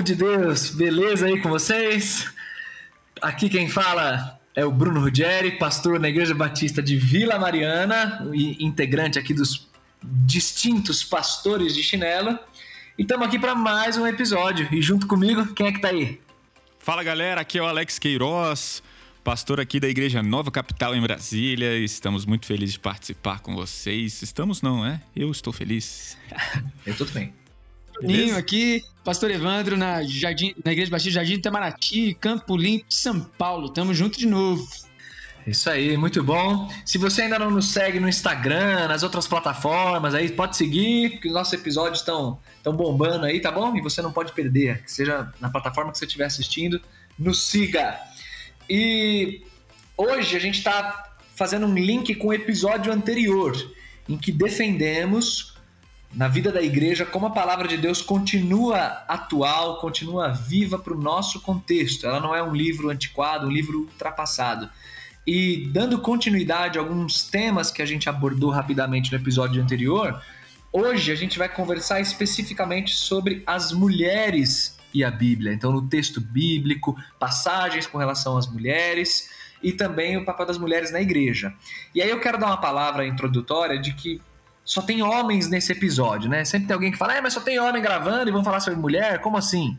Povo de Deus, beleza aí com vocês? Aqui quem fala é o Bruno Ruggeri, pastor na Igreja Batista de Vila Mariana, e integrante aqui dos distintos pastores de chinelo. E estamos aqui para mais um episódio. E junto comigo, quem é que tá aí? Fala galera, aqui é o Alex Queiroz, pastor aqui da Igreja Nova Capital em Brasília. Estamos muito felizes de participar com vocês. Estamos não, é? Eu estou feliz. Eu tudo bem. Ninho aqui, Pastor Evandro na, Jardim, na Igreja Batista Jardim Itamaraty, Campo Limpo, São Paulo. Tamo junto de novo. Isso aí, muito bom. Se você ainda não nos segue no Instagram, nas outras plataformas, aí pode seguir, porque os nossos episódios estão tão bombando aí, tá bom? E você não pode perder, seja na plataforma que você estiver assistindo, nos siga. E hoje a gente está fazendo um link com o episódio anterior, em que defendemos na vida da igreja, como a palavra de Deus continua atual, continua viva para o nosso contexto. Ela não é um livro antiquado, um livro ultrapassado. E dando continuidade a alguns temas que a gente abordou rapidamente no episódio anterior, hoje a gente vai conversar especificamente sobre as mulheres e a Bíblia. Então, no texto bíblico, passagens com relação às mulheres e também o papel das mulheres na igreja. E aí eu quero dar uma palavra introdutória de que só tem homens nesse episódio, né? Sempre tem alguém que fala, é, mas só tem homem gravando e vão falar sobre mulher? Como assim?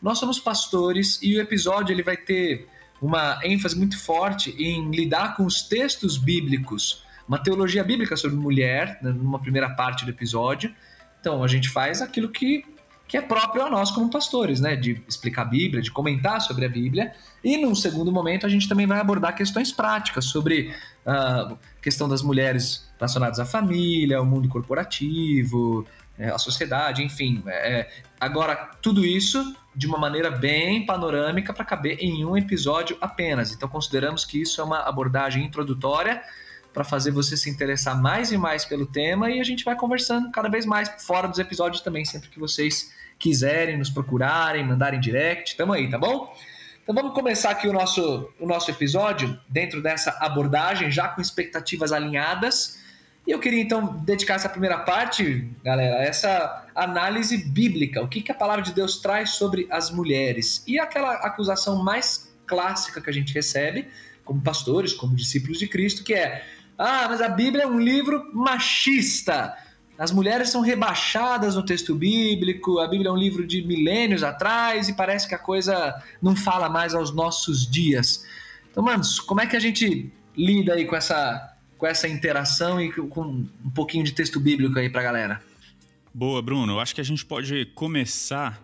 Nós somos pastores e o episódio ele vai ter uma ênfase muito forte em lidar com os textos bíblicos, uma teologia bíblica sobre mulher, né, numa primeira parte do episódio. Então a gente faz aquilo que que é próprio a nós como pastores, né? De explicar a Bíblia, de comentar sobre a Bíblia. E num segundo momento a gente também vai abordar questões práticas sobre a questão das mulheres relacionadas à família, ao mundo corporativo, é, à sociedade, enfim. É, agora, tudo isso de uma maneira bem panorâmica para caber em um episódio apenas. Então consideramos que isso é uma abordagem introdutória para fazer você se interessar mais e mais pelo tema e a gente vai conversando cada vez mais fora dos episódios também, sempre que vocês quiserem nos procurarem, mandarem direct, tamo aí, tá bom? Então vamos começar aqui o nosso, o nosso episódio dentro dessa abordagem, já com expectativas alinhadas. E eu queria então dedicar essa primeira parte, galera, a essa análise bíblica. O que, que a palavra de Deus traz sobre as mulheres? E aquela acusação mais clássica que a gente recebe, como pastores, como discípulos de Cristo, que é: ah, mas a Bíblia é um livro machista. As mulheres são rebaixadas no texto bíblico, a Bíblia é um livro de milênios atrás e parece que a coisa não fala mais aos nossos dias. Então, manos, como é que a gente lida aí com essa, com essa interação e com um pouquinho de texto bíblico aí pra galera? Boa, Bruno. Acho que a gente pode começar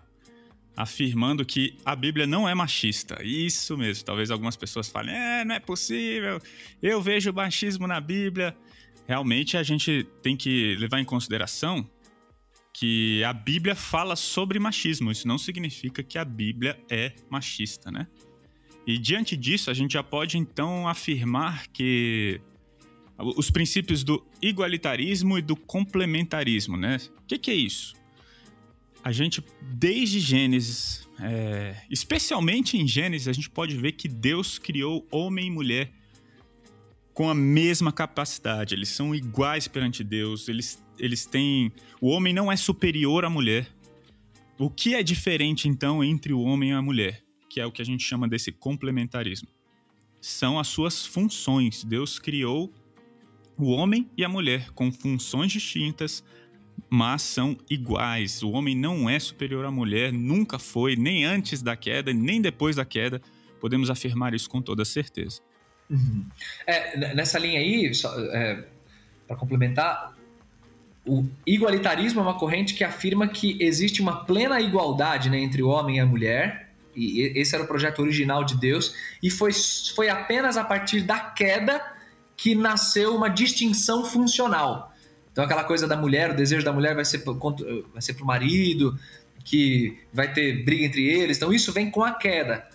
afirmando que a Bíblia não é machista. Isso mesmo. Talvez algumas pessoas falem: é, não é possível. Eu vejo machismo na Bíblia realmente a gente tem que levar em consideração que a Bíblia fala sobre machismo. Isso não significa que a Bíblia é machista, né? E diante disso, a gente já pode então afirmar que os princípios do igualitarismo e do complementarismo, né? O que, que, é isso? A gente, desde Gênesis, é, especialmente em Gênesis, a gente pode ver que Deus criou homem e mulher com a mesma capacidade, eles são iguais perante Deus, eles, eles têm. O homem não é superior à mulher. O que é diferente, então, entre o homem e a mulher? Que é o que a gente chama desse complementarismo. São as suas funções. Deus criou o homem e a mulher com funções distintas, mas são iguais. O homem não é superior à mulher, nunca foi, nem antes da queda, nem depois da queda. Podemos afirmar isso com toda certeza. Uhum. É, nessa linha aí, é, para complementar, o igualitarismo é uma corrente que afirma que existe uma plena igualdade né, entre o homem e a mulher, e esse era o projeto original de Deus, e foi, foi apenas a partir da queda que nasceu uma distinção funcional. Então aquela coisa da mulher, o desejo da mulher vai ser vai ser pro marido, que vai ter briga entre eles. Então isso vem com a queda.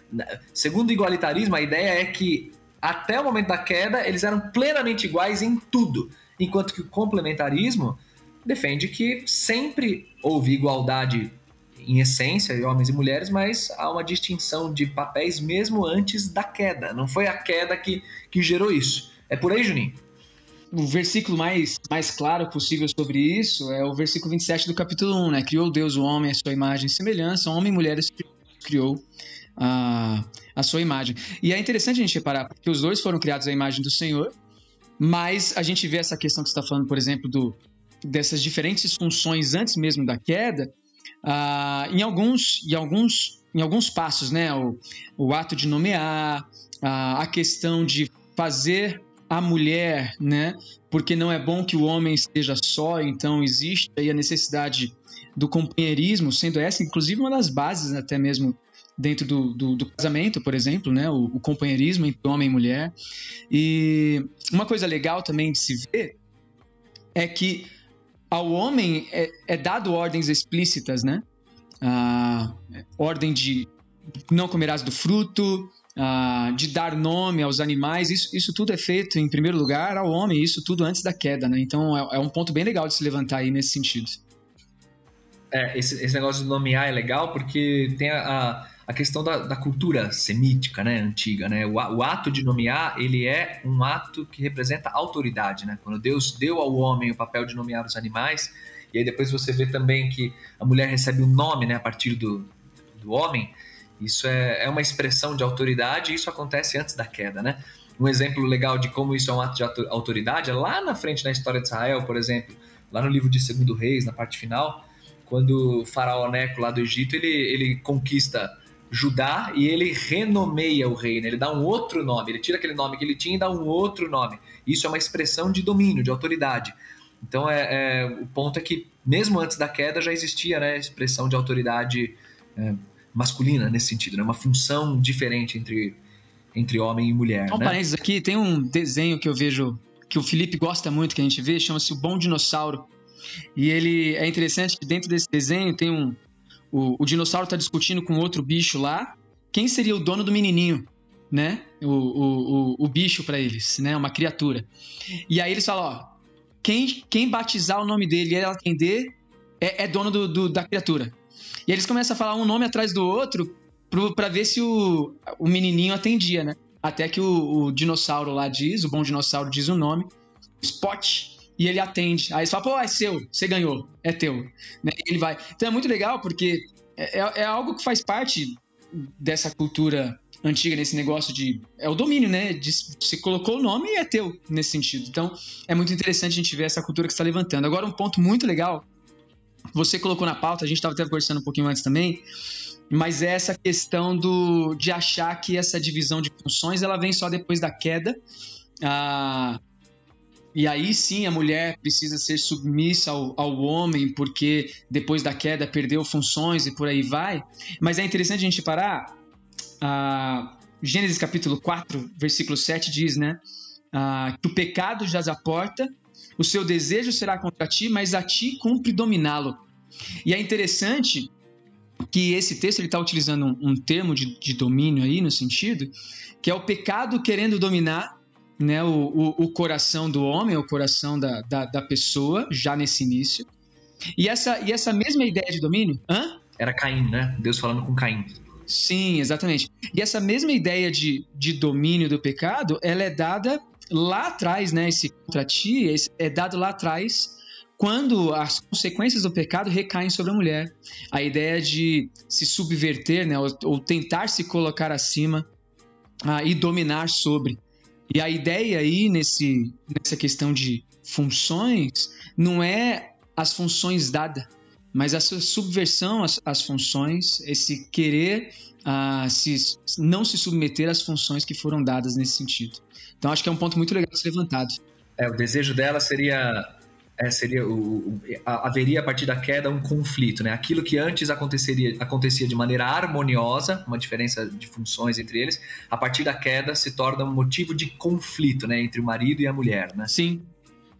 Segundo o igualitarismo, a ideia é que até o momento da queda eles eram plenamente iguais em tudo, enquanto que o complementarismo defende que sempre houve igualdade em essência de homens e mulheres, mas há uma distinção de papéis mesmo antes da queda. Não foi a queda que, que gerou isso. É por aí, Juninho? O versículo mais, mais claro possível sobre isso é o versículo 27 do capítulo 1, né? Criou Deus o homem à sua imagem e semelhança, homem e mulheres criou a, a sua imagem. E é interessante a gente reparar, porque os dois foram criados à imagem do Senhor, mas a gente vê essa questão que você está falando, por exemplo, do, dessas diferentes funções antes mesmo da queda, ah, em, alguns, em, alguns, em alguns passos, né? O, o ato de nomear, a, a questão de fazer a mulher, né? Porque não é bom que o homem esteja só, então existe aí a necessidade do companheirismo, sendo essa, inclusive, uma das bases até mesmo dentro do, do, do casamento, por exemplo, né? O, o, companheirismo entre homem e mulher. E uma coisa legal também de se ver é que ao homem é, é dado ordens explícitas, né? Ah, ordem de não comerás do fruto, ah, de dar nome aos animais, isso, isso tudo é feito, em primeiro lugar, ao homem, isso tudo antes da queda, né? Então é, é um ponto bem legal de se levantar aí nesse sentido. É, esse, esse negócio de nomear é legal porque tem a, a a questão da, da, cultura semítica, né, antiga, né? O, o, ato de nomear, ele é um ato que representa autoridade, né? Quando Deus deu ao homem o papel de nomear os animais, e aí depois você vê também que a mulher recebe um nome, né, a partir do, do homem, isso é, é uma expressão de autoridade e isso acontece antes da queda, né? Um exemplo legal de como isso é um ato de autoridade é lá na frente na história de Israel, por exemplo, lá no livro de Segundo Reis, na parte final, quando o faraó Neco lá do Egito, ele, ele conquista Judá e ele renomeia o reino, ele dá um outro nome, ele tira aquele nome que ele tinha e dá um outro nome. Isso é uma expressão de domínio, de autoridade. Então é, é o ponto é que mesmo antes da queda já existia né, expressão de autoridade é, masculina nesse sentido, né, uma função diferente entre, entre homem e mulher. Um né? parênteses aqui, tem um desenho que eu vejo que o Felipe gosta muito que a gente vê, chama-se o Bom Dinossauro. E ele é interessante que dentro desse desenho tem um, o, o dinossauro tá discutindo com outro bicho lá. Quem seria o dono do menininho? Né? O, o, o, o bicho para eles, né? Uma criatura. E aí eles falam: ó, quem, quem batizar o nome dele e ele atender é, é dono do, do, da criatura. E eles começam a falar um nome atrás do outro para ver se o, o menininho atendia, né? Até que o, o, dinossauro lá diz, o bom dinossauro diz o nome, Spot, e ele atende. Aí você fala, pô, é seu, você ganhou, é teu. Né? Ele vai. Então é muito legal porque é, é, é algo que faz parte dessa cultura antiga, nesse negócio de. É o domínio, né? De, você colocou o nome e é teu, nesse sentido. Então é muito interessante a gente ver essa cultura que está levantando. Agora, um ponto muito legal, você colocou na pauta, a gente estava até conversando um pouquinho antes também, mas é essa questão do, de achar que essa divisão de funções ela vem só depois da queda. Ah, e aí sim a mulher precisa ser submissa ao, ao homem, porque depois da queda perdeu funções e por aí vai. Mas é interessante a gente parar. Ah, Gênesis capítulo 4, versículo 7 diz, né? Ah, que o pecado jaz à porta, o seu desejo será contra ti, mas a ti cumpre dominá-lo. E é interessante que esse texto ele está utilizando um, um termo de, de domínio aí no sentido que é o pecado querendo dominar né, o, o, o, coração do homem, o coração da, da, da, pessoa, já nesse início. E essa, e essa mesma ideia de domínio. Hã? Era Caim, né? Deus falando com Caim. Sim, exatamente. E essa mesma ideia de, de domínio do pecado, ela é dada lá atrás, né? Esse contra ti é dado lá atrás quando as consequências do pecado recaem sobre a mulher. A ideia de se subverter, né? Ou, ou tentar se colocar acima ah, e dominar sobre. E a ideia aí nesse, nessa questão de funções não é as funções dadas, mas a subversão às, às funções, esse querer uh, se, não se submeter às funções que foram dadas nesse sentido. Então acho que é um ponto muito legal de ser levantado. É, o desejo dela seria é, seria o, haveria a partir da queda um conflito, né? Aquilo que antes aconteceria, acontecia de maneira harmoniosa, uma diferença de funções entre eles, a partir da queda se torna um motivo de conflito, né, entre o marido e a mulher, né? Sim.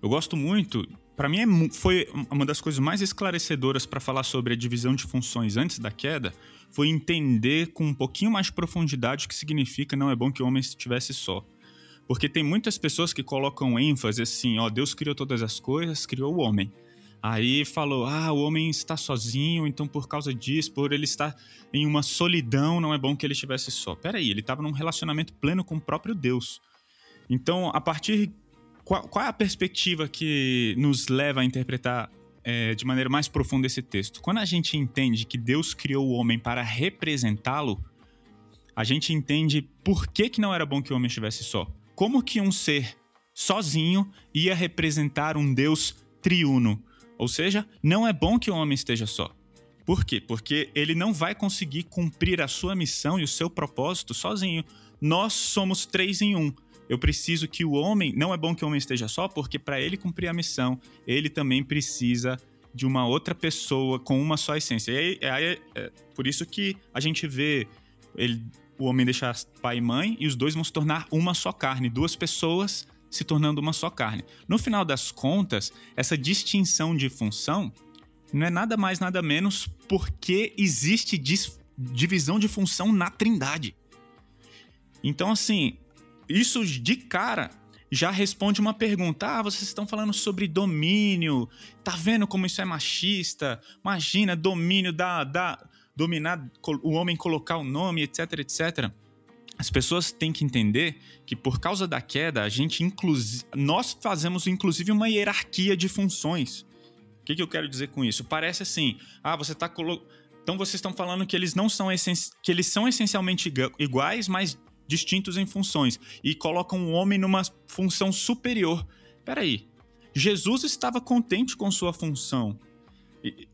Eu gosto muito para mim é, foi uma das coisas mais esclarecedoras para falar sobre a divisão de funções antes da queda, foi entender com um pouquinho mais de profundidade o que significa não é bom que o homem estivesse só. Porque tem muitas pessoas que colocam ênfase assim, ó, Deus criou todas as coisas, criou o homem. Aí falou, ah, o homem está sozinho, então por causa disso, por ele estar em uma solidão, não é bom que ele estivesse só. Peraí, ele estava num relacionamento pleno com o próprio Deus. Então, a partir. Qual, qual é a perspectiva que nos leva a interpretar é, de maneira mais profunda esse texto? Quando a gente entende que Deus criou o homem para representá-lo, a gente entende por que, que não era bom que o homem estivesse só. Como que um ser sozinho ia representar um Deus triuno? Ou seja, não é bom que o homem esteja só. Por quê? Porque ele não vai conseguir cumprir a sua missão e o seu propósito sozinho. Nós somos três em um. Eu preciso que o homem. Não é bom que o homem esteja só, porque para ele cumprir a missão, ele também precisa de uma outra pessoa com uma só essência. E aí, é, é por isso que a gente vê ele, o homem deixar pai e mãe e os dois vão se tornar uma só carne. Duas pessoas se tornando uma só carne. No final das contas, essa distinção de função não é nada mais, nada menos porque existe divisão de função na Trindade. Então, assim, isso de cara já responde uma pergunta. Ah, vocês estão falando sobre domínio. Tá vendo como isso é machista? Imagina, domínio da, da dominar o homem colocar o nome, etc, etc. As pessoas têm que entender que por causa da queda, a gente nós fazemos inclusive uma hierarquia de funções. O que, que eu quero dizer com isso? Parece assim, ah, você está colo... então vocês estão falando que eles não são que eles são essencialmente iguais, mas distintos em funções e colocam o homem numa função superior. Peraí, Jesus estava contente com sua função.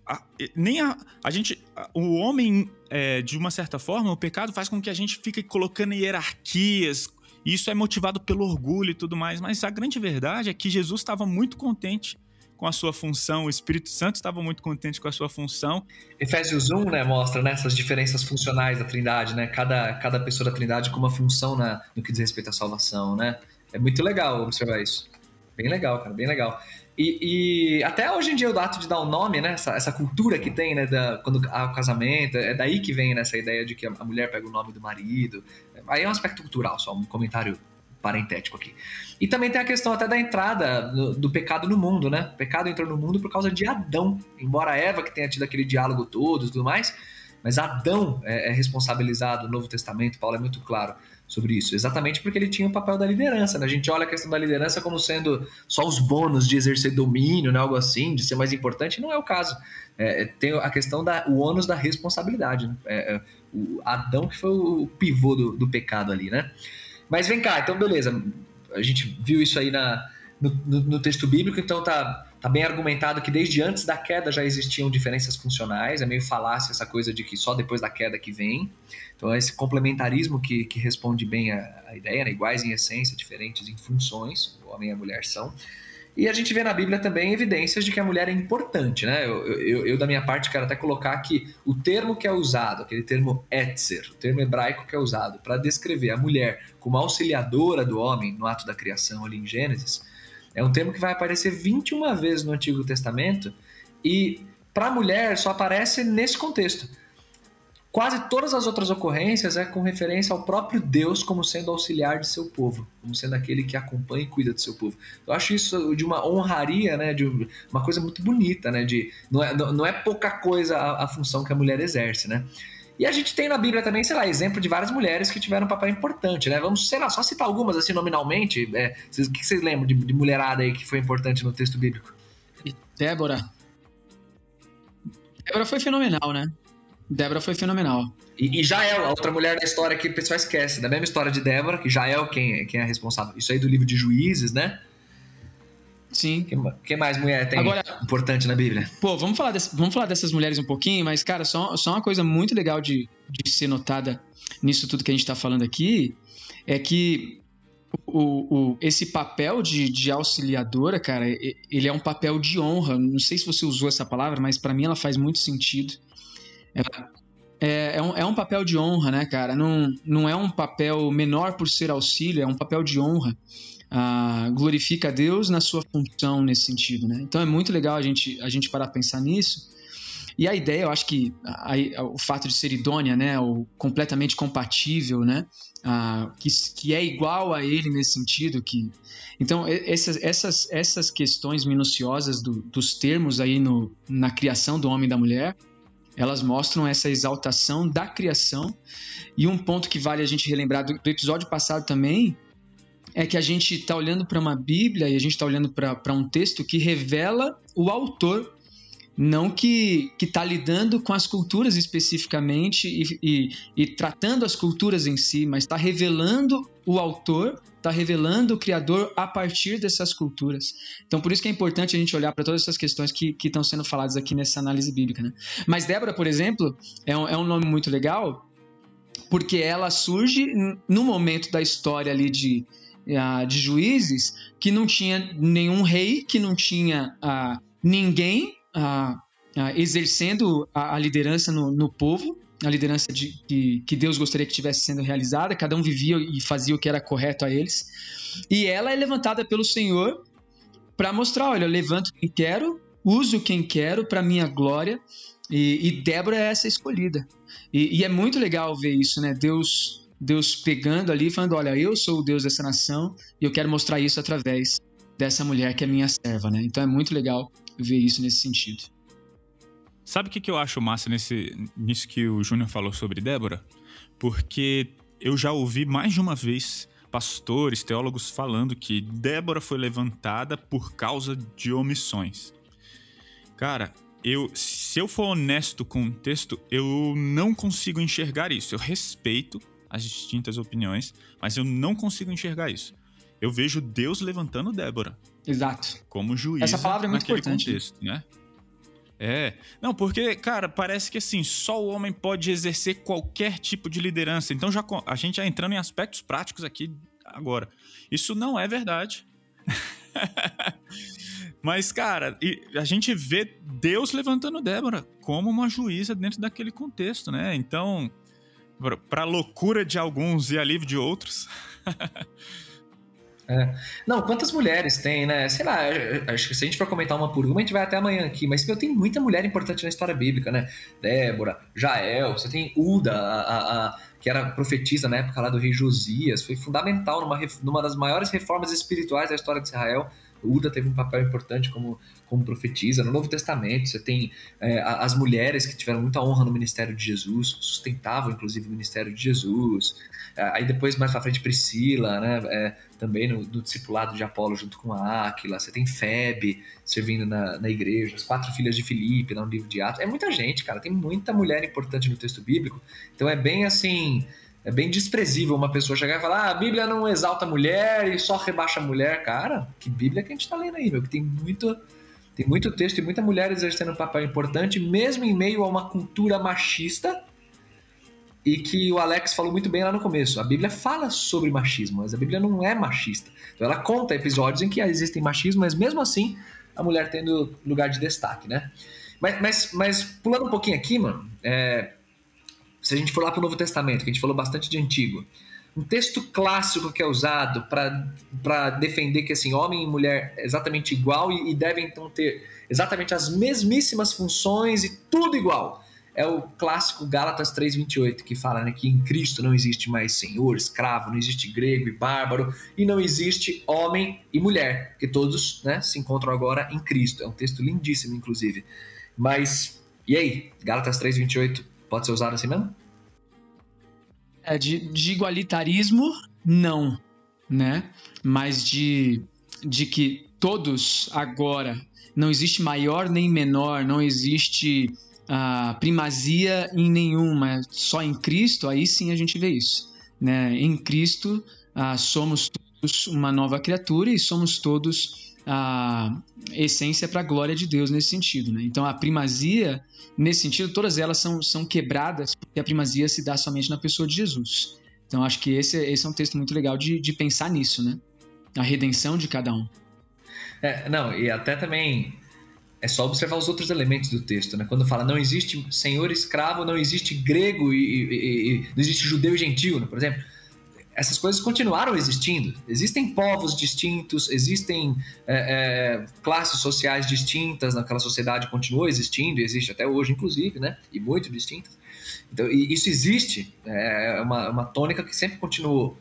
A, nem a, a gente. A, o homem, é, de uma certa forma, o pecado faz com que a gente fique colocando hierarquias. Isso é motivado pelo orgulho e tudo mais. Mas a grande verdade é que Jesus estava muito contente com a sua função, o Espírito Santo estava muito contente com a sua função. Efésios 1, né, mostra né, essas diferenças funcionais da Trindade, né? Cada, cada pessoa da Trindade com uma função na, no que diz respeito à salvação, né? É muito legal observar isso. Bem legal, cara, bem legal. E, e, até hoje em dia o ato de dar o um nome, né? Essa, essa, cultura que tem, né? Da, quando há o casamento, é daí que vem nessa né, ideia de que a mulher pega o nome do marido. Aí é um aspecto cultural, só um comentário parentético aqui. E também tem a questão até da entrada do, do, pecado no mundo, né? O pecado entrou no mundo por causa de Adão. Embora Eva que tenha tido aquele diálogo todo e tudo mais, mas Adão é, é responsabilizado no Novo Testamento, Paulo é muito claro sobre isso, exatamente porque ele tinha o papel da liderança. Né? A gente olha a questão da liderança como sendo só os bônus de exercer domínio, né? algo assim, de ser mais importante, não é o caso. É, é tem a questão da o ônus da responsabilidade. Né? É, é, o Adão que foi o pivô do, do pecado ali, né? Mas vem cá, então beleza. A gente viu isso aí na, no, no, no, texto bíblico, então tá, tá bem argumentado que desde antes da queda já existiam diferenças funcionais, é meio falácia essa coisa de que só depois da queda que vem. Então é esse complementarismo que, que responde bem a, a ideia, né? iguais em essência, diferentes em funções, o homem e a mulher são. E a gente vê na Bíblia também evidências de que a mulher é importante, né? Eu, eu, eu, da minha parte, quero até colocar que o termo que é usado, aquele termo etzer, o termo hebraico que é usado para descrever a mulher como auxiliadora do homem no ato da criação ali em Gênesis, é um termo que vai aparecer 21 vezes no Antigo Testamento e para a mulher só aparece nesse contexto. Quase todas as outras ocorrências é com referência ao próprio Deus como sendo auxiliar de seu povo, como sendo aquele que acompanha e cuida do seu povo. Eu acho isso de uma honraria, né, de uma coisa muito bonita, né, de não é, não é pouca coisa a, a função que a mulher exerce, né? E a gente tem na Bíblia também, sei lá, exemplo de várias mulheres que tiveram um papel importante, né? Vamos, sei lá, só citar algumas assim nominalmente. É, o que vocês lembram de, de mulherada aí que foi importante no texto bíblico? Débora. Débora foi fenomenal, né? Débora foi fenomenal. E, e Jael, a outra mulher da história que o pessoal esquece, da mesma história de Débora, que Jael quem, quem é responsável. Isso aí do livro de Juízes, né? Sim. O que, mais mulher tem Agora, importante na Bíblia? Pô, vamos falar, desse, vamos falar dessas mulheres um pouquinho, mas, cara, só, só uma coisa muito legal de, de ser notada nisso tudo que a gente está falando aqui é que o, o, esse papel de, de auxiliadora, cara, ele é um papel de honra. Não sei se você usou essa palavra, mas para mim ela faz muito sentido. Ela, é, é, um, é um papel de honra, né, cara? Não, não é um papel menor por ser auxílio, é um papel de honra. Glorifica a Deus na sua função nesse sentido, né? Então é muito legal a gente, a gente parar a pensar nisso. E a ideia, eu acho que a, a, o fato de ser idônea, né, ou completamente compatível, né, que, que é igual a ele nesse sentido, que então essas, essas, essas questões minuciosas do, dos termos aí no, na criação do homem e da mulher, elas mostram essa exaltação da criação. E um ponto que vale a gente relembrar do, do episódio passado também é que a gente está olhando para uma Bíblia e a gente está olhando para um texto que revela o autor não que está lidando com as culturas especificamente e, e, e, tratando as culturas em si, mas está revelando o autor, está revelando o criador a partir dessas culturas. Então, por isso que é importante a gente olhar para todas essas questões que estão sendo faladas aqui nessa análise bíblica. Né? Mas Débora, por exemplo, é um, é um nome muito legal, porque ela surge no momento da história ali de, de juízes que não tinha nenhum rei, que não tinha uh, ninguém a, a, exercendo a, liderança no, no, povo, a liderança de, que, que Deus gostaria que tivesse sendo realizada, cada um vivia e fazia o que era correto a eles. E ela é levantada pelo Senhor para mostrar: olha, eu levanto quem quero, uso quem quero para minha glória. E, e, Débora é essa escolhida. E, e, é muito legal ver isso, né? Deus, Deus pegando ali, falando: olha, eu sou o Deus dessa nação e eu quero mostrar isso através dessa mulher que é minha serva, né? Então é muito legal ver isso nesse sentido. Sabe o que, que eu acho massa nesse, nisso que o Júnior falou sobre Débora? Porque eu já ouvi mais de uma vez pastores, teólogos falando que Débora foi levantada por causa de omissões. Cara, eu, se eu for honesto com o texto, eu não consigo enxergar isso. Eu respeito as distintas opiniões, mas eu não consigo enxergar isso. Eu vejo Deus levantando Débora. Exato. Como juiz. Essa palavra é muito importante. contexto, né? É. Não, porque, cara, parece que assim, só o homem pode exercer qualquer tipo de liderança. Então já a gente já entrando em aspectos práticos aqui agora. Isso não é verdade. Mas, cara, a gente vê Deus levantando Débora como uma juíza dentro daquele contexto, né? Então, para loucura de alguns e alívio de outros. É. Não, quantas mulheres tem, né? Sei lá, acho que se a gente for comentar uma por uma, a gente vai até amanhã aqui. Mas meu, tem muita mulher importante na história bíblica, né? Débora, Jael, você tem Uda, a, a, a, que era profetisa na época lá do rei Josias, foi fundamental numa, numa das maiores reformas espirituais da história de Israel. Uda teve um papel importante como, como profetisa. No Novo Testamento, você tem é, as mulheres que tiveram muita honra no ministério de Jesus, sustentavam inclusive o ministério de Jesus. É, aí depois, mais pra frente, Priscila, né? É, também no, no, discipulado de Apolo junto com a Áquila. Você tem Febe servindo na, na igreja, as quatro filhas de Filipe, no livro de Atos. É muita gente, cara. Tem muita mulher importante no texto bíblico. Então é bem assim é bem desprezível uma pessoa chegar e falar: ah, a Bíblia não exalta a mulher e só rebaixa a mulher. Cara, que Bíblia que a gente está lendo aí, meu? Que tem muito, tem muito texto e muita mulher exercendo um papel importante, mesmo em meio a uma cultura machista. E que o Alex falou muito bem lá no começo. A Bíblia fala sobre machismo, mas a Bíblia não é machista. Então ela conta episódios em que existem machismo, mas mesmo assim a mulher tendo lugar de destaque, né? Mas, mas, mas pulando um pouquinho aqui, mano, é, se a gente for lá para o Novo Testamento, que a gente falou bastante de Antigo, um texto clássico que é usado para defender que assim homem e mulher é exatamente igual e, e devem então ter exatamente as mesmíssimas funções e tudo igual é o clássico Gálatas 3:28 que fala né, que em Cristo não existe mais senhor, escravo, não existe grego e bárbaro e não existe homem e mulher, que todos né, se encontram agora em Cristo. É um texto lindíssimo, inclusive. Mas e aí, Gálatas 3:28 Pode ser usado assim mesmo? É, de, de igualitarismo, não, né? Mas de, de que todos agora, não existe maior nem menor, não existe uh, primazia em nenhuma, só em Cristo, aí sim a gente vê isso. Né? Em Cristo uh, somos todos uma nova criatura e somos todos a essência para a glória de Deus nesse sentido. Né? Então a primazia, nesse sentido, todas elas são, são quebradas porque a primazia se dá somente na pessoa de Jesus. Então acho que esse, esse é um texto muito legal de, de pensar nisso, né? A redenção de cada um. É, não, e até também é só observar os outros elementos do texto, né? Quando fala não existe senhor escravo, não existe grego e, e, e não existe judeu e gentil, né? por exemplo. Essas coisas continuaram existindo. Existem povos distintos, existem é, é, classes sociais distintas naquela sociedade, continuou existindo, e existe até hoje, inclusive, né? E muito distintas. Então, isso existe, é uma, uma tônica que sempre continuou.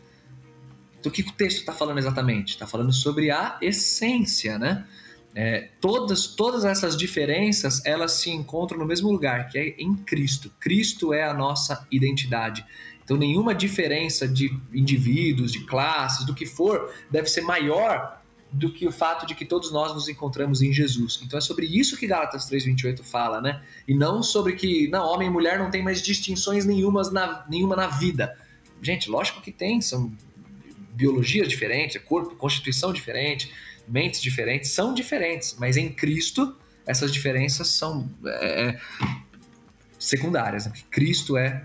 Então, o que o texto está falando exatamente? Está falando sobre a essência, né? É, todas, todas essas diferenças elas se encontram no mesmo lugar, que é em Cristo. Cristo é a nossa identidade. Então, nenhuma diferença de indivíduos, de classes, do que for, deve ser maior do que o fato de que todos nós nos encontramos em Jesus. Então é sobre isso que Gálatas 3:28 fala, né? E não sobre que não homem e mulher não tem mais distinções nenhumas na, nenhuma na vida. Gente, lógico que tem, são biologias diferentes, corpo, constituição diferente, mentes diferentes, são diferentes, mas em Cristo essas diferenças são é, é secundárias. Né? Cristo é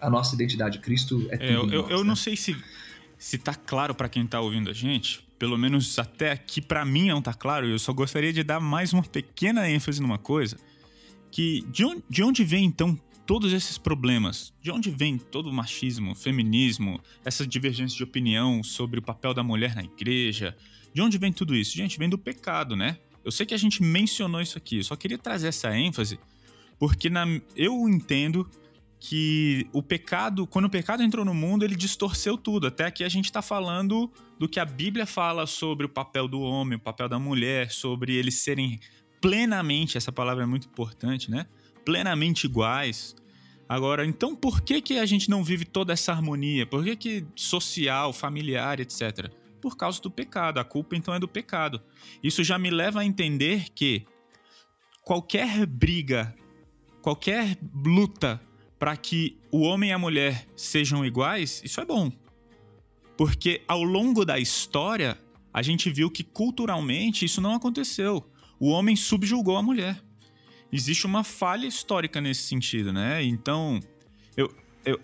a nossa identidade, Cristo é tudo. É, eu, nós, eu né? não sei se se tá claro para quem tá ouvindo a gente, pelo menos até aqui para mim não tá claro, eu só gostaria de dar mais uma pequena ênfase numa coisa, que de onde, de onde vem então todos esses problemas? De onde vem todo o machismo, feminismo, essa divergência de opinião sobre o papel da mulher na igreja, de onde vem tudo isso? Gente, vem do pecado, né? Eu sei que a gente mencionou isso aqui, eu só queria trazer essa ênfase, porque na, eu entendo que o pecado, quando o pecado entrou no mundo, ele distorceu tudo. Até aqui a gente está falando do que a Bíblia fala sobre o papel do homem, o papel da mulher, sobre eles serem plenamente, essa palavra é muito importante, né? Plenamente iguais. Agora, então por que, que a gente não vive toda essa harmonia? Por que, que social, familiar, etc? por causa do pecado. A culpa então é do pecado. Isso já me leva a entender que qualquer briga, qualquer luta para que o homem e a mulher sejam iguais, isso é bom. Porque ao longo da história, a gente viu que culturalmente isso não aconteceu. O homem subjugou a mulher. Existe uma falha histórica nesse sentido, né? Então, eu, eu,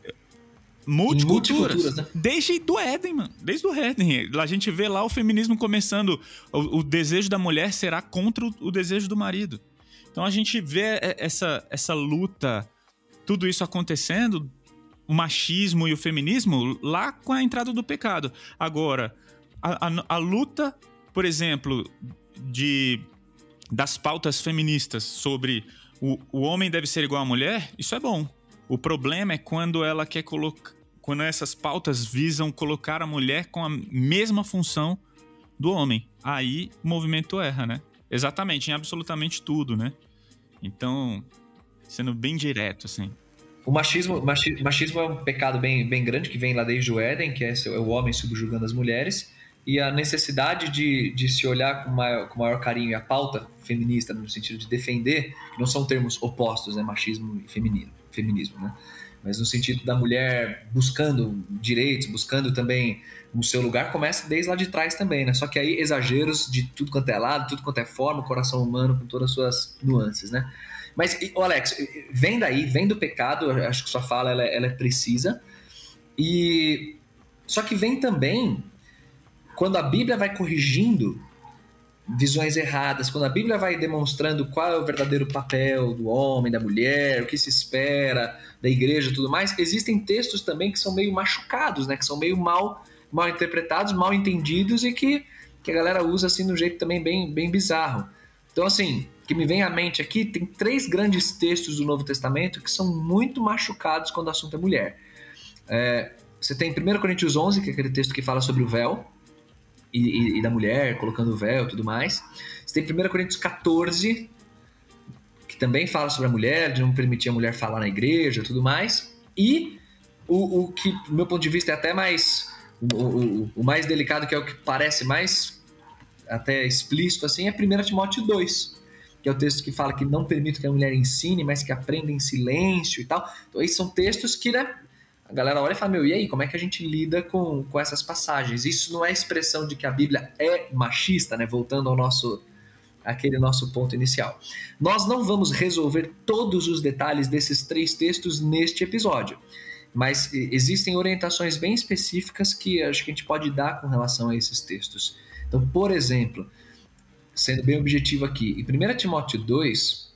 multiculturas. multiculturas né? Desde do Éden, mano. Desde o Éden. A gente vê lá o feminismo começando. O, o desejo da mulher será contra o, o, desejo do marido. Então a gente vê essa, essa luta, tudo isso acontecendo, o machismo e o feminismo, lá com a entrada do pecado. Agora, a, a, a luta, por exemplo, de das pautas feministas sobre o, o homem deve ser igual à mulher, isso é bom. O problema é quando ela quer colocar quando essas pautas visam colocar a mulher com a mesma função do homem. Aí o movimento erra, né? Exatamente, em absolutamente tudo, né? Então, sendo bem direto, assim. O machismo, machismo é um pecado bem, bem grande que vem lá desde o Éden, que é, é o homem subjugando as mulheres, e a necessidade de, de se olhar com maior, com maior carinho e a pauta feminista, no sentido de defender, não são termos opostos, né? Machismo e feminino, feminismo, né? mas no sentido da mulher buscando direitos, buscando também o seu lugar, começa desde lá de trás também, né? Só que aí exageros de tudo quanto é lado, tudo quanto é forma, o coração humano com todas as suas nuances, né? Mas, Alex, vem daí, vem do pecado, acho que sua fala ela, ela é precisa, e só que vem também quando a Bíblia vai corrigindo visões erradas, quando a Bíblia vai demonstrando qual é o verdadeiro papel do homem, da mulher, o que se espera da igreja, tudo mais, existem textos também que são meio machucados, né, que são meio mal mal interpretados, mal entendidos e que, que a galera usa assim de um jeito também bem bem bizarro. Então assim, que me vem à mente aqui, tem três grandes textos do Novo Testamento que são muito machucados quando o assunto é mulher. É, você tem 1 Coríntios 11, que é aquele texto que fala sobre o véu, e, e, e da mulher, colocando o véu e tudo mais. Você tem 1 Coríntios 14, que também fala sobre a mulher, de não permitir a mulher falar na igreja e tudo mais. E o, o que, do meu ponto de vista, é até mais. O, o, o, mais delicado, que é o que parece mais até explícito, assim, é 1 Timóteo 2, que é o texto que fala que não permite que a mulher ensine, mas que aprenda em silêncio e tal. Então, esses são textos que, né, a galera olha e fala, meu, e aí, como é que a gente lida com, com essas passagens? Isso não é expressão de que a Bíblia é machista, né? Voltando ao nosso aquele nosso ponto inicial. Nós não vamos resolver todos os detalhes desses três textos neste episódio, mas existem orientações bem específicas que acho que a gente pode dar com relação a esses textos. Então, por exemplo, sendo bem objetivo aqui. Em 1 Timóteo 2,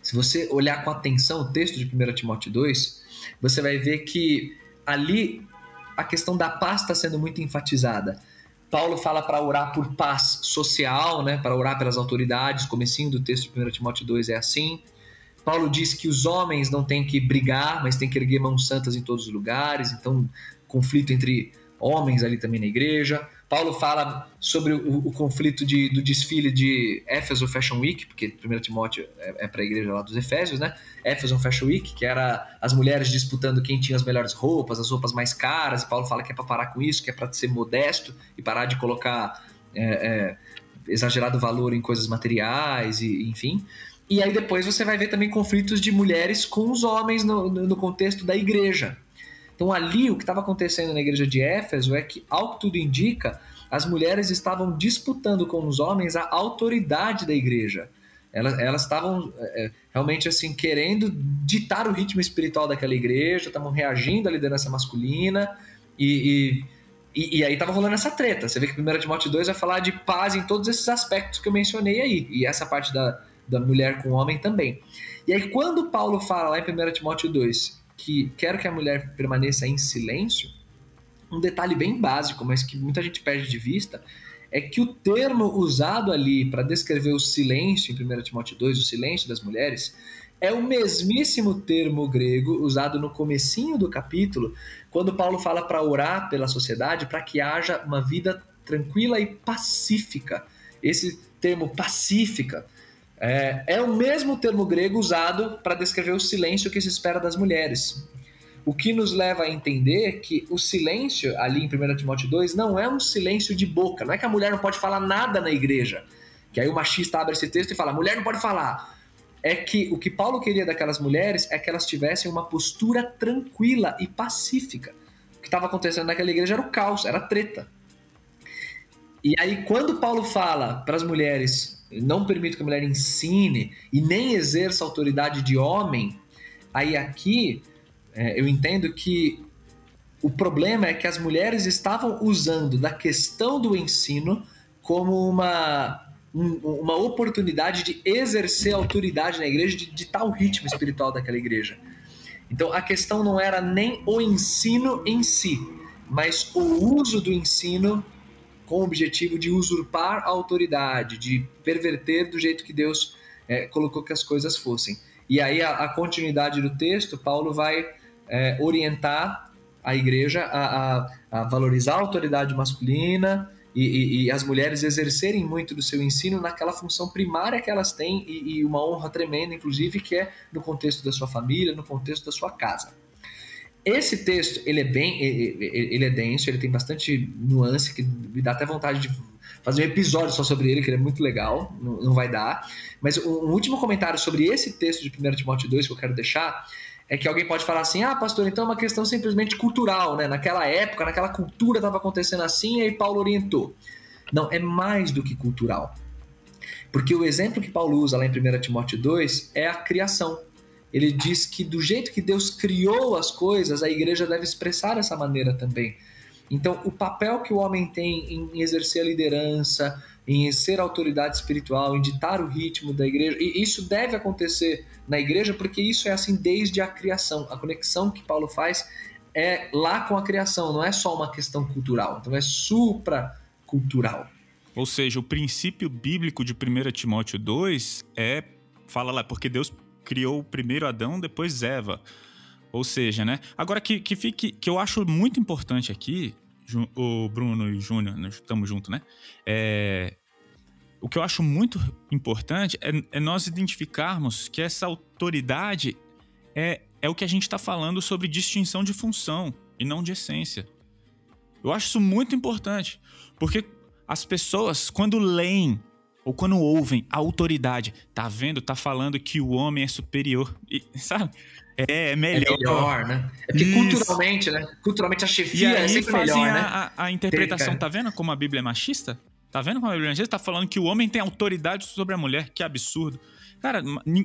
se você olhar com atenção o texto de 1 Timóteo 2, você vai ver que ali a questão da paz está sendo muito enfatizada. Paulo fala para orar por paz social, né, para orar pelas autoridades, comecinho do texto de 1 Timóteo 2 é assim. Paulo diz que os homens não têm que brigar, mas têm que erguer mãos santas em todos os lugares, então conflito entre homens ali também na igreja. Paulo fala sobre o, o conflito de, do desfile de Éfeso Fashion Week, porque 1 Timóteo é, é para a igreja lá dos Efésios, né? Éfeso Fashion Week, que era as mulheres disputando quem tinha as melhores roupas, as roupas mais caras. E Paulo fala que é para parar com isso, que é para ser modesto e parar de colocar é, é, exagerado valor em coisas materiais, e enfim. E aí depois você vai ver também conflitos de mulheres com os homens no, no contexto da igreja. Então ali o que estava acontecendo na igreja de Éfeso é que, ao que tudo indica, as mulheres estavam disputando com os homens a autoridade da igreja. Elas, estavam é, realmente assim querendo ditar o ritmo espiritual daquela igreja, estavam reagindo à liderança masculina e, e, e, e aí estava rolando essa treta. Você vê que 1 Timóteo 2 vai falar de paz em todos esses aspectos que eu mencionei aí, e essa parte da, da mulher com o homem também. E aí, quando Paulo fala lá em 1 Timóteo 2 que quero que a mulher permaneça em silêncio, um detalhe bem básico, mas que muita gente perde de vista, é que o termo usado ali para descrever o silêncio, em 1 Timóteo 2, o silêncio das mulheres, é o mesmíssimo termo grego usado no comecinho do capítulo, quando Paulo fala para orar pela sociedade para que haja uma vida tranquila e pacífica. Esse termo pacífica é, é o mesmo termo grego usado para descrever o silêncio que se espera das mulheres. O que nos leva a entender que o silêncio, ali em 1 Timóteo 2, não é um silêncio de boca. Não é que a mulher não pode falar nada na igreja. Que aí o machista abre esse texto e fala: mulher não pode falar. É que o que Paulo queria daquelas mulheres é que elas tivessem uma postura tranquila e pacífica. O que estava acontecendo naquela igreja era o caos, era treta. E aí, quando Paulo fala para as mulheres não permito que a mulher ensine e nem exerça autoridade de homem, aí aqui é, eu entendo que o problema é que as mulheres estavam usando da questão do ensino como uma, um, uma oportunidade de exercer autoridade na igreja, de ditar o ritmo espiritual daquela igreja. Então a questão não era nem o ensino em si, mas o uso do ensino com o objetivo de usurpar a autoridade, de perverter do jeito que Deus é, colocou que as coisas fossem. E aí a, a continuidade do texto, Paulo vai é, orientar a igreja a, a, a, valorizar a autoridade masculina e, e, e, as mulheres exercerem muito do seu ensino naquela função primária que elas têm e, e uma honra tremenda, inclusive, que é no contexto da sua família, no contexto da sua casa. Esse texto, ele é bem, ele é denso, ele tem bastante nuance, que me dá até vontade de fazer um episódio só sobre ele, que ele é muito legal, não, vai dar. Mas um, um último comentário sobre esse texto de 1 Timóteo 2 que eu quero deixar é que alguém pode falar assim: ah, pastor, então é uma questão simplesmente cultural, né? Naquela época, naquela cultura estava acontecendo assim, e aí Paulo orientou. Não, é mais do que cultural. Porque o exemplo que Paulo usa lá em 1 Timóteo 2 é a criação ele diz que do jeito que Deus criou as coisas, a igreja deve expressar dessa maneira também. Então, o papel que o homem tem em exercer a liderança, em ser autoridade espiritual, em ditar o ritmo da igreja, e isso deve acontecer na igreja porque isso é assim desde a criação. A conexão que Paulo faz é lá com a criação, não é só uma questão cultural, então é supracultural. Ou seja, o princípio bíblico de 1 Timóteo 2 é fala lá, porque Deus criou primeiro Adão, depois Eva. Ou seja, né? Agora que, que fique. que eu acho muito importante aqui, o Bruno e Júnior, nós estamos juntos, né? É, o que eu acho muito importante é, é nós identificarmos que essa autoridade é, é o que a gente está falando sobre distinção de função e não de essência. Eu acho isso muito importante, porque as pessoas, quando leem ou quando ouvem a autoridade, tá vendo? Tá falando que o homem é superior. E, sabe? É, é melhor. É melhor, né? É porque Isso. culturalmente, né? Culturalmente a chefia e aí é sempre melhor, a, né? A, a interpretação, Tem, tá vendo como a Bíblia é machista? Tá vendo como a Bíblia é machista? Tá falando que o homem tem autoridade sobre a mulher, que absurdo. Cara,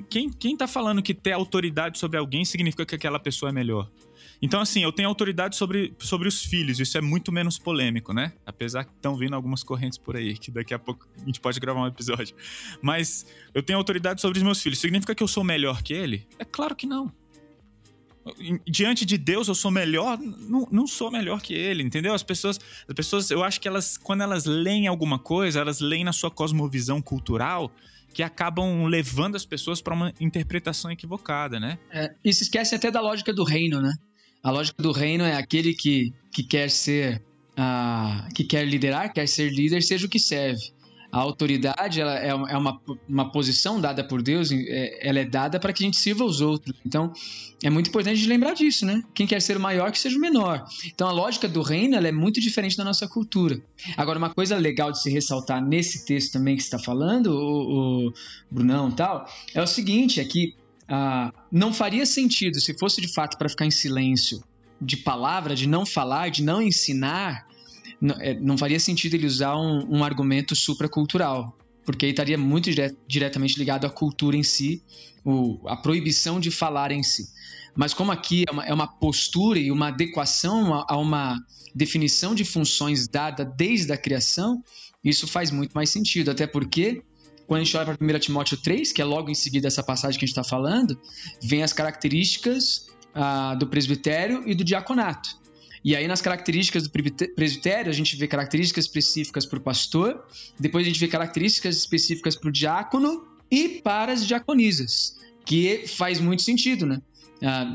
quem, quem tá falando que ter autoridade sobre alguém significa que aquela pessoa é melhor? Então, assim, eu tenho autoridade sobre, sobre os filhos, isso é muito menos polêmico, né? Apesar que estão vindo algumas correntes por aí, que daqui a pouco a gente pode gravar um episódio. Mas eu tenho autoridade sobre os meus filhos. Significa que eu sou melhor que ele? É claro que não. Diante de Deus eu sou melhor? Não, não sou melhor que ele, entendeu? As pessoas, as pessoas, eu acho que elas, quando elas leem alguma coisa, elas leem na sua cosmovisão cultural que acabam levando as pessoas para uma interpretação equivocada, né? É, e se esquece até da lógica do reino, né? A lógica do reino é aquele que, que quer ser, uh, que quer liderar, quer ser líder, seja o que serve. A autoridade ela é, é uma, uma posição dada por Deus, é, ela é dada para que a gente sirva os outros. Então, é muito importante lembrar disso, né? Quem quer ser o maior, que seja o menor. Então, a lógica do reino é muito diferente da nossa cultura. Agora, uma coisa legal de se ressaltar nesse texto também que está falando, o, o Brunão e tal, é o seguinte: é que ah, não faria sentido, se fosse de fato para ficar em silêncio, de palavra, de não falar, de não ensinar, não, é, não faria sentido ele usar um, um argumento supracultural, porque aí estaria muito dire diretamente ligado à cultura em si, o, a proibição de falar em si. Mas como aqui é uma, é uma postura e uma adequação a, a uma definição de funções dada desde a criação, isso faz muito mais sentido, até porque quando a gente olha para 1 Timóteo 3, que é logo em seguida essa passagem que a gente está falando, vem as características ah, do presbitério e do diaconato. E aí, nas características do presbitério, a gente vê características específicas para o pastor, depois a gente vê características específicas para o diácono e para as diaconisas, que faz muito sentido, né? Ah,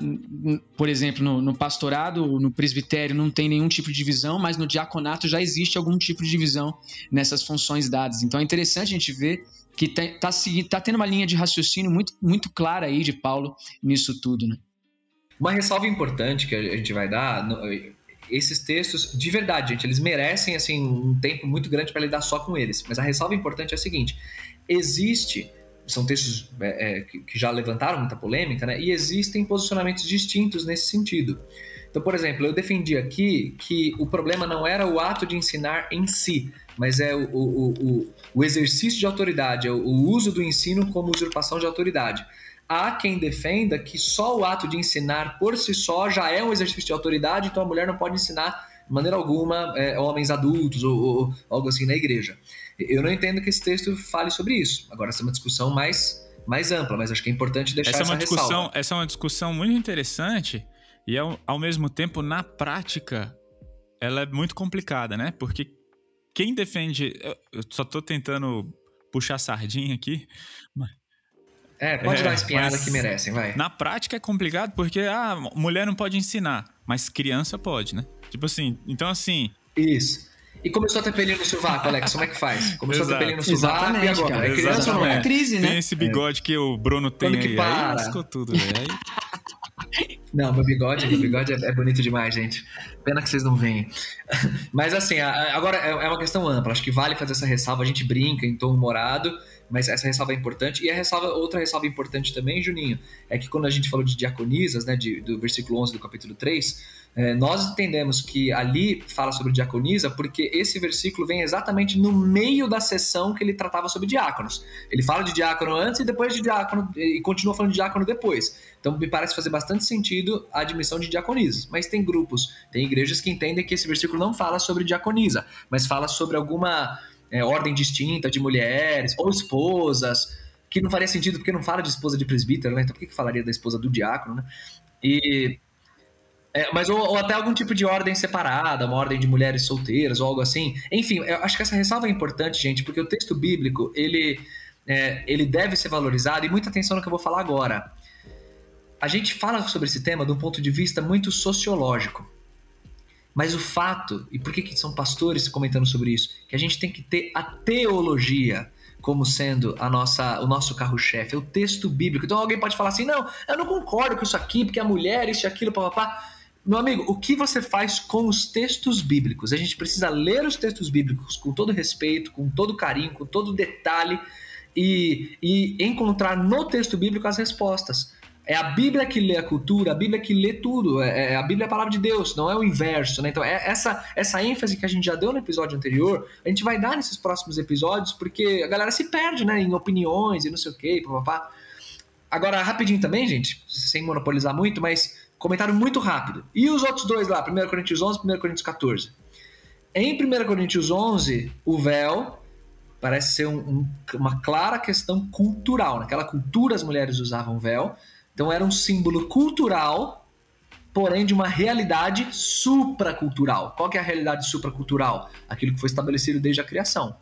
por exemplo, no, no, pastorado, no presbitério, não tem nenhum tipo de divisão, mas no diaconato já existe algum tipo de divisão nessas funções dadas. Então é interessante a gente ver que está tá tendo uma linha de raciocínio muito, muito clara aí de Paulo nisso tudo, né? Uma ressalva importante que a gente vai dar, esses textos, de verdade, gente, eles merecem assim um tempo muito grande para lidar só com eles. Mas a ressalva importante é a seguinte: existe são textos é, é, que já levantaram muita polêmica, né? E existem posicionamentos distintos nesse sentido. Então, por exemplo, eu defendi aqui que o problema não era o ato de ensinar em si, mas é o, o, o, o exercício de autoridade, é o uso do ensino como usurpação de autoridade. Há quem defenda que só o ato de ensinar por si só já é um exercício de autoridade, então a mulher não pode ensinar de maneira alguma é, homens adultos ou, ou, algo assim na igreja. Eu não entendo que esse texto fale sobre isso. Agora, essa é uma discussão mais, mais ampla, mas acho que é importante deixar essa, é uma essa discussão, ressalva. Essa é uma discussão muito interessante e, ao, ao mesmo tempo, na prática, ela é muito complicada, né? Porque quem defende... Eu só estou tentando puxar sardinha aqui, mas é, pode é, dar uma espinhada que merecem, vai. Na prática é complicado porque a ah, mulher não pode ensinar, mas criança pode, né? Tipo assim, então assim. Isso. E começou a ter pelinho no sovaco, Alex, como é que faz? Começou Exato. a ter pelinho no sovaco e agora? Cara, é criança ou não é? crise, né? Tem esse bigode é. que o Bruno tem Quando que aí, para. aí tudo, velho. Não, meu bigode, meu bigode é, é, bonito demais, gente. Pena que vocês não veem. Mas assim, agora é, é uma questão ampla. Acho que vale fazer essa ressalva. A gente brinca em tom humorado, mas essa ressalva é importante. E a ressalva, outra ressalva importante também, Juninho, é que quando a gente falou de diaconisas, né, de, do versículo 11 do capítulo 3, é, nós entendemos que ali fala sobre diaconisa porque esse versículo vem exatamente no meio da sessão que ele tratava sobre diáconos. Ele fala de diácono antes e depois de diácono, e continua falando de diácono depois. Então me parece fazer bastante sentido a admissão de diaconisas. Mas tem grupos, tem igrejas que entendem que esse versículo não fala sobre diaconisa, mas fala sobre alguma é, ordem distinta de mulheres ou esposas, que não faria sentido porque não fala de esposa de presbítero, né? Então por que, que falaria da esposa do diácono, né? E é, mas ou, ou, até algum tipo de ordem separada, uma ordem de mulheres solteiras ou algo assim. Enfim, eu acho que essa ressalva é importante, gente, porque o texto bíblico ele, é, ele deve ser valorizado e muita atenção no que eu vou falar agora. A gente fala sobre esse tema de um ponto de vista muito sociológico. Mas o fato, e por que, que são pastores comentando sobre isso? Que a gente tem que ter a teologia como sendo a nossa, o nosso carro-chefe, é o texto bíblico. Então alguém pode falar assim: não, eu não concordo com isso aqui, porque a mulher, isso e aquilo, papapá. Meu amigo, o que você faz com os textos bíblicos? A gente precisa ler os textos bíblicos com todo respeito, com todo carinho, com todo detalhe e, e encontrar no texto bíblico as respostas. É a Bíblia que lê a cultura, a Bíblia que lê tudo. É, é, a Bíblia é a palavra de Deus, não é o inverso, né? Então, é essa, essa ênfase que a gente já deu no episódio anterior, a gente vai dar nesses próximos episódios, porque a galera se perde, né? Em opiniões e não sei o quê, papapá. Agora, rapidinho também, gente, sem monopolizar muito, mas Comentário muito rápido. E os outros dois lá, 1 Coríntios 11 1 Coríntios 14. Em 1 Coríntios 11, o véu parece ser um, um, uma clara questão cultural. Naquela cultura as mulheres usavam véu, então era um símbolo cultural, porém de uma realidade supracultural. Qual é a realidade supracultural? Aquilo que foi estabelecido desde a criação.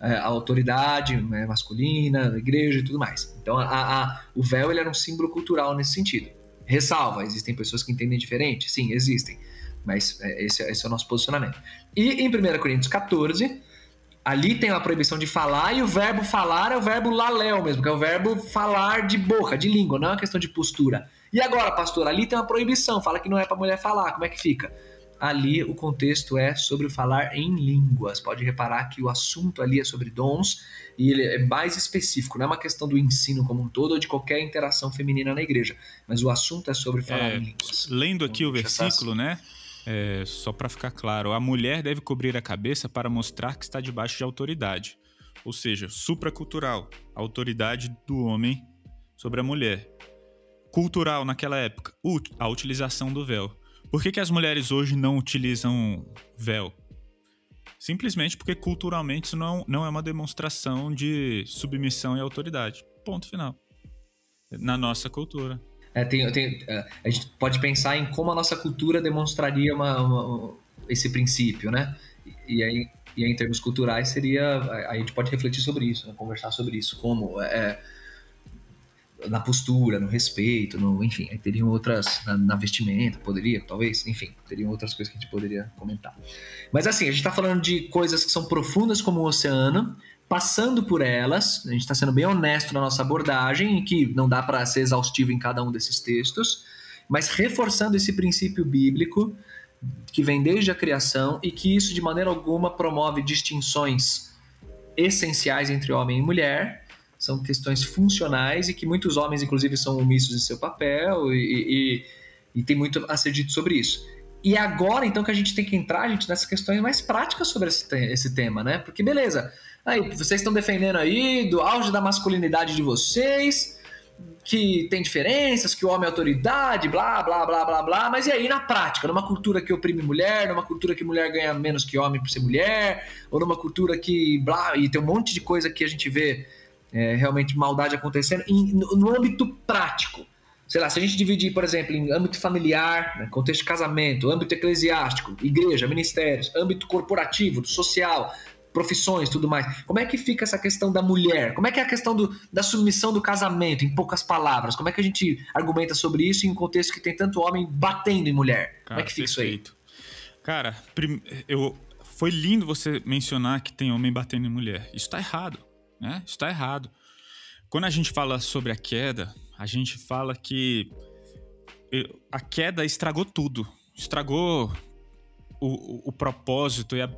É, a autoridade né, masculina, a igreja e tudo mais. Então a, a, o véu ele era um símbolo cultural nesse sentido. Ressalva, existem pessoas que entendem diferente? Sim, existem. Mas é, esse, esse é o nosso posicionamento. E em 1 Coríntios 14, ali tem a proibição de falar e o verbo falar é o verbo laléu mesmo, que é o verbo falar de boca, de língua, não é uma questão de postura. E agora, pastor, ali tem uma proibição, fala que não é para mulher falar, como é que fica? Ali o contexto é sobre o falar em línguas. Pode reparar que o assunto ali é sobre dons e ele é mais específico, não é uma questão do ensino como um todo ou de qualquer interação feminina na igreja, mas o assunto é sobre falar é, em línguas. Lendo aqui então, o versículo, né? É, só para ficar claro, a mulher deve cobrir a cabeça para mostrar que está debaixo de autoridade. Ou seja, supracultural, a autoridade do homem sobre a mulher. Cultural naquela época, a utilização do véu. Por que, que as mulheres hoje não utilizam véu? Simplesmente porque culturalmente isso não, não é uma demonstração de submissão e autoridade. Ponto final. Na nossa cultura. É, tem, tem, é, a gente pode pensar em como a nossa cultura demonstraria uma, uma, esse princípio, né? E aí, e aí, em termos culturais, seria. A gente pode refletir sobre isso, né? conversar sobre isso, como. É, na postura, no respeito, no, enfim, aí teriam outras. Na, na, vestimenta, poderia, talvez, enfim, teriam outras coisas que a gente poderia comentar. Mas assim, a gente está falando de coisas que são profundas como o oceano, passando por elas, a gente está sendo bem honesto na nossa abordagem, que não dá para ser exaustivo em cada um desses textos, mas reforçando esse princípio bíblico que vem desde a criação e que isso de maneira alguma promove distinções essenciais entre homem e mulher, são questões funcionais e que muitos homens, inclusive, são omissos em seu papel e, e, e tem muito a ser dito sobre isso. E agora, então, que a gente tem que entrar, gente, nessas questões mais práticas sobre esse, esse tema, né? Porque, beleza, Aí, vocês estão defendendo aí do auge da masculinidade de vocês, que tem diferenças, que o homem é autoridade, blá, blá, blá, blá, blá. Mas e aí, na prática? Numa cultura que oprime mulher, numa cultura que mulher ganha menos que homem por ser mulher, ou numa cultura que, blá, e tem um monte de coisa que a gente vê é, realmente maldade acontecendo no, no âmbito prático sei lá, se a gente dividir, por exemplo, em âmbito familiar, né, contexto de casamento, âmbito eclesiástico, igreja, ministérios, âmbito corporativo, social, profissões, tudo mais. Como é que fica essa questão da mulher? Como é que é a questão do, da submissão do casamento, em poucas palavras? Como é que a gente argumenta sobre isso em um contexto que tem tanto homem batendo em mulher? Cara, Como é que fica perfeito. isso aí? Cara, eu foi lindo você mencionar que tem homem batendo em mulher. Isso está errado, né? Isso está errado. Quando a gente fala sobre a queda, a gente fala que a queda estragou tudo. Estragou o, o, o propósito e a,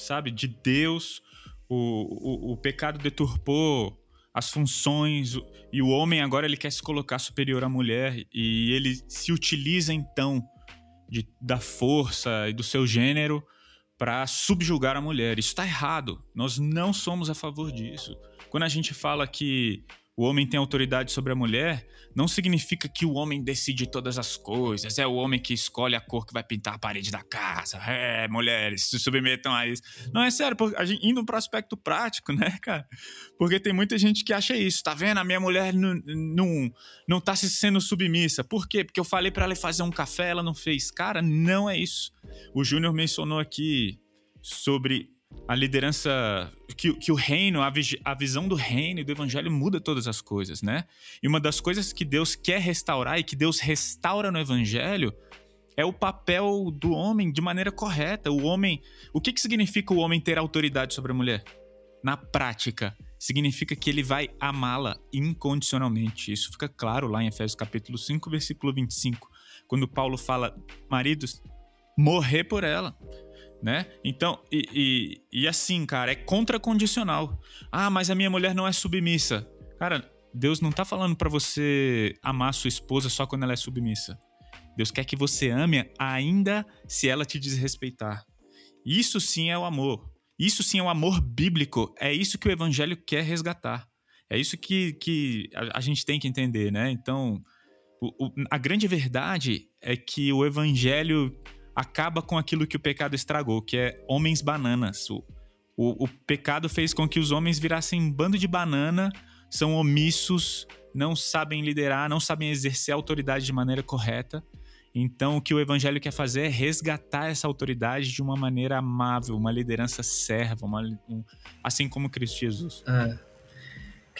sabe, de Deus. O, o, o pecado deturpou as funções e o homem agora ele quer se colocar superior à mulher e ele se utiliza então de, da força e do seu gênero para subjugar a mulher. Isso está errado. Nós não somos a favor disso. Quando a gente fala que o homem tem autoridade sobre a mulher, não significa que o homem decide todas as coisas, é o homem que escolhe a cor que vai pintar a parede da casa. É, mulheres, se submetam a isso. Não, é sério, a gente, indo para o aspecto prático, né, cara? Porque tem muita gente que acha isso, tá vendo? A minha mulher não, não, não tá se sendo submissa. Por quê? Porque eu falei para ela fazer um café, ela não fez. Cara, não é isso. O Júnior mencionou aqui sobre a liderança, que, que o reino, a, a, visão do reino e do evangelho muda todas as coisas, né? E uma das coisas que Deus quer restaurar e que Deus restaura no evangelho é o papel do homem de maneira correta. O homem, o que, que significa o homem ter autoridade sobre a mulher? Na prática, significa que ele vai amá-la incondicionalmente. Isso fica claro lá em Efésios capítulo 5, versículo 25, quando Paulo fala: "Maridos, morrer por ela" né? Então, e, e, e, assim, cara, é contracondicional. Ah, mas a minha mulher não é submissa. Cara, Deus não tá falando para você amar sua esposa só quando ela é submissa. Deus quer que você ame ainda se ela te desrespeitar. Isso sim é o amor. Isso sim é o amor bíblico. É isso que o evangelho quer resgatar. É isso que, que a, a gente tem que entender, né? Então, O, o, a grande verdade é que o evangelho acaba com aquilo que o pecado estragou, que é homens bananas. O, o, o pecado fez com que os homens virassem bando de banana, são omissos, não sabem liderar, não sabem exercer a autoridade de maneira correta. Então, o que o evangelho quer fazer é resgatar essa autoridade de uma maneira amável, uma liderança serva, uma, um, assim como Cristo Jesus. É.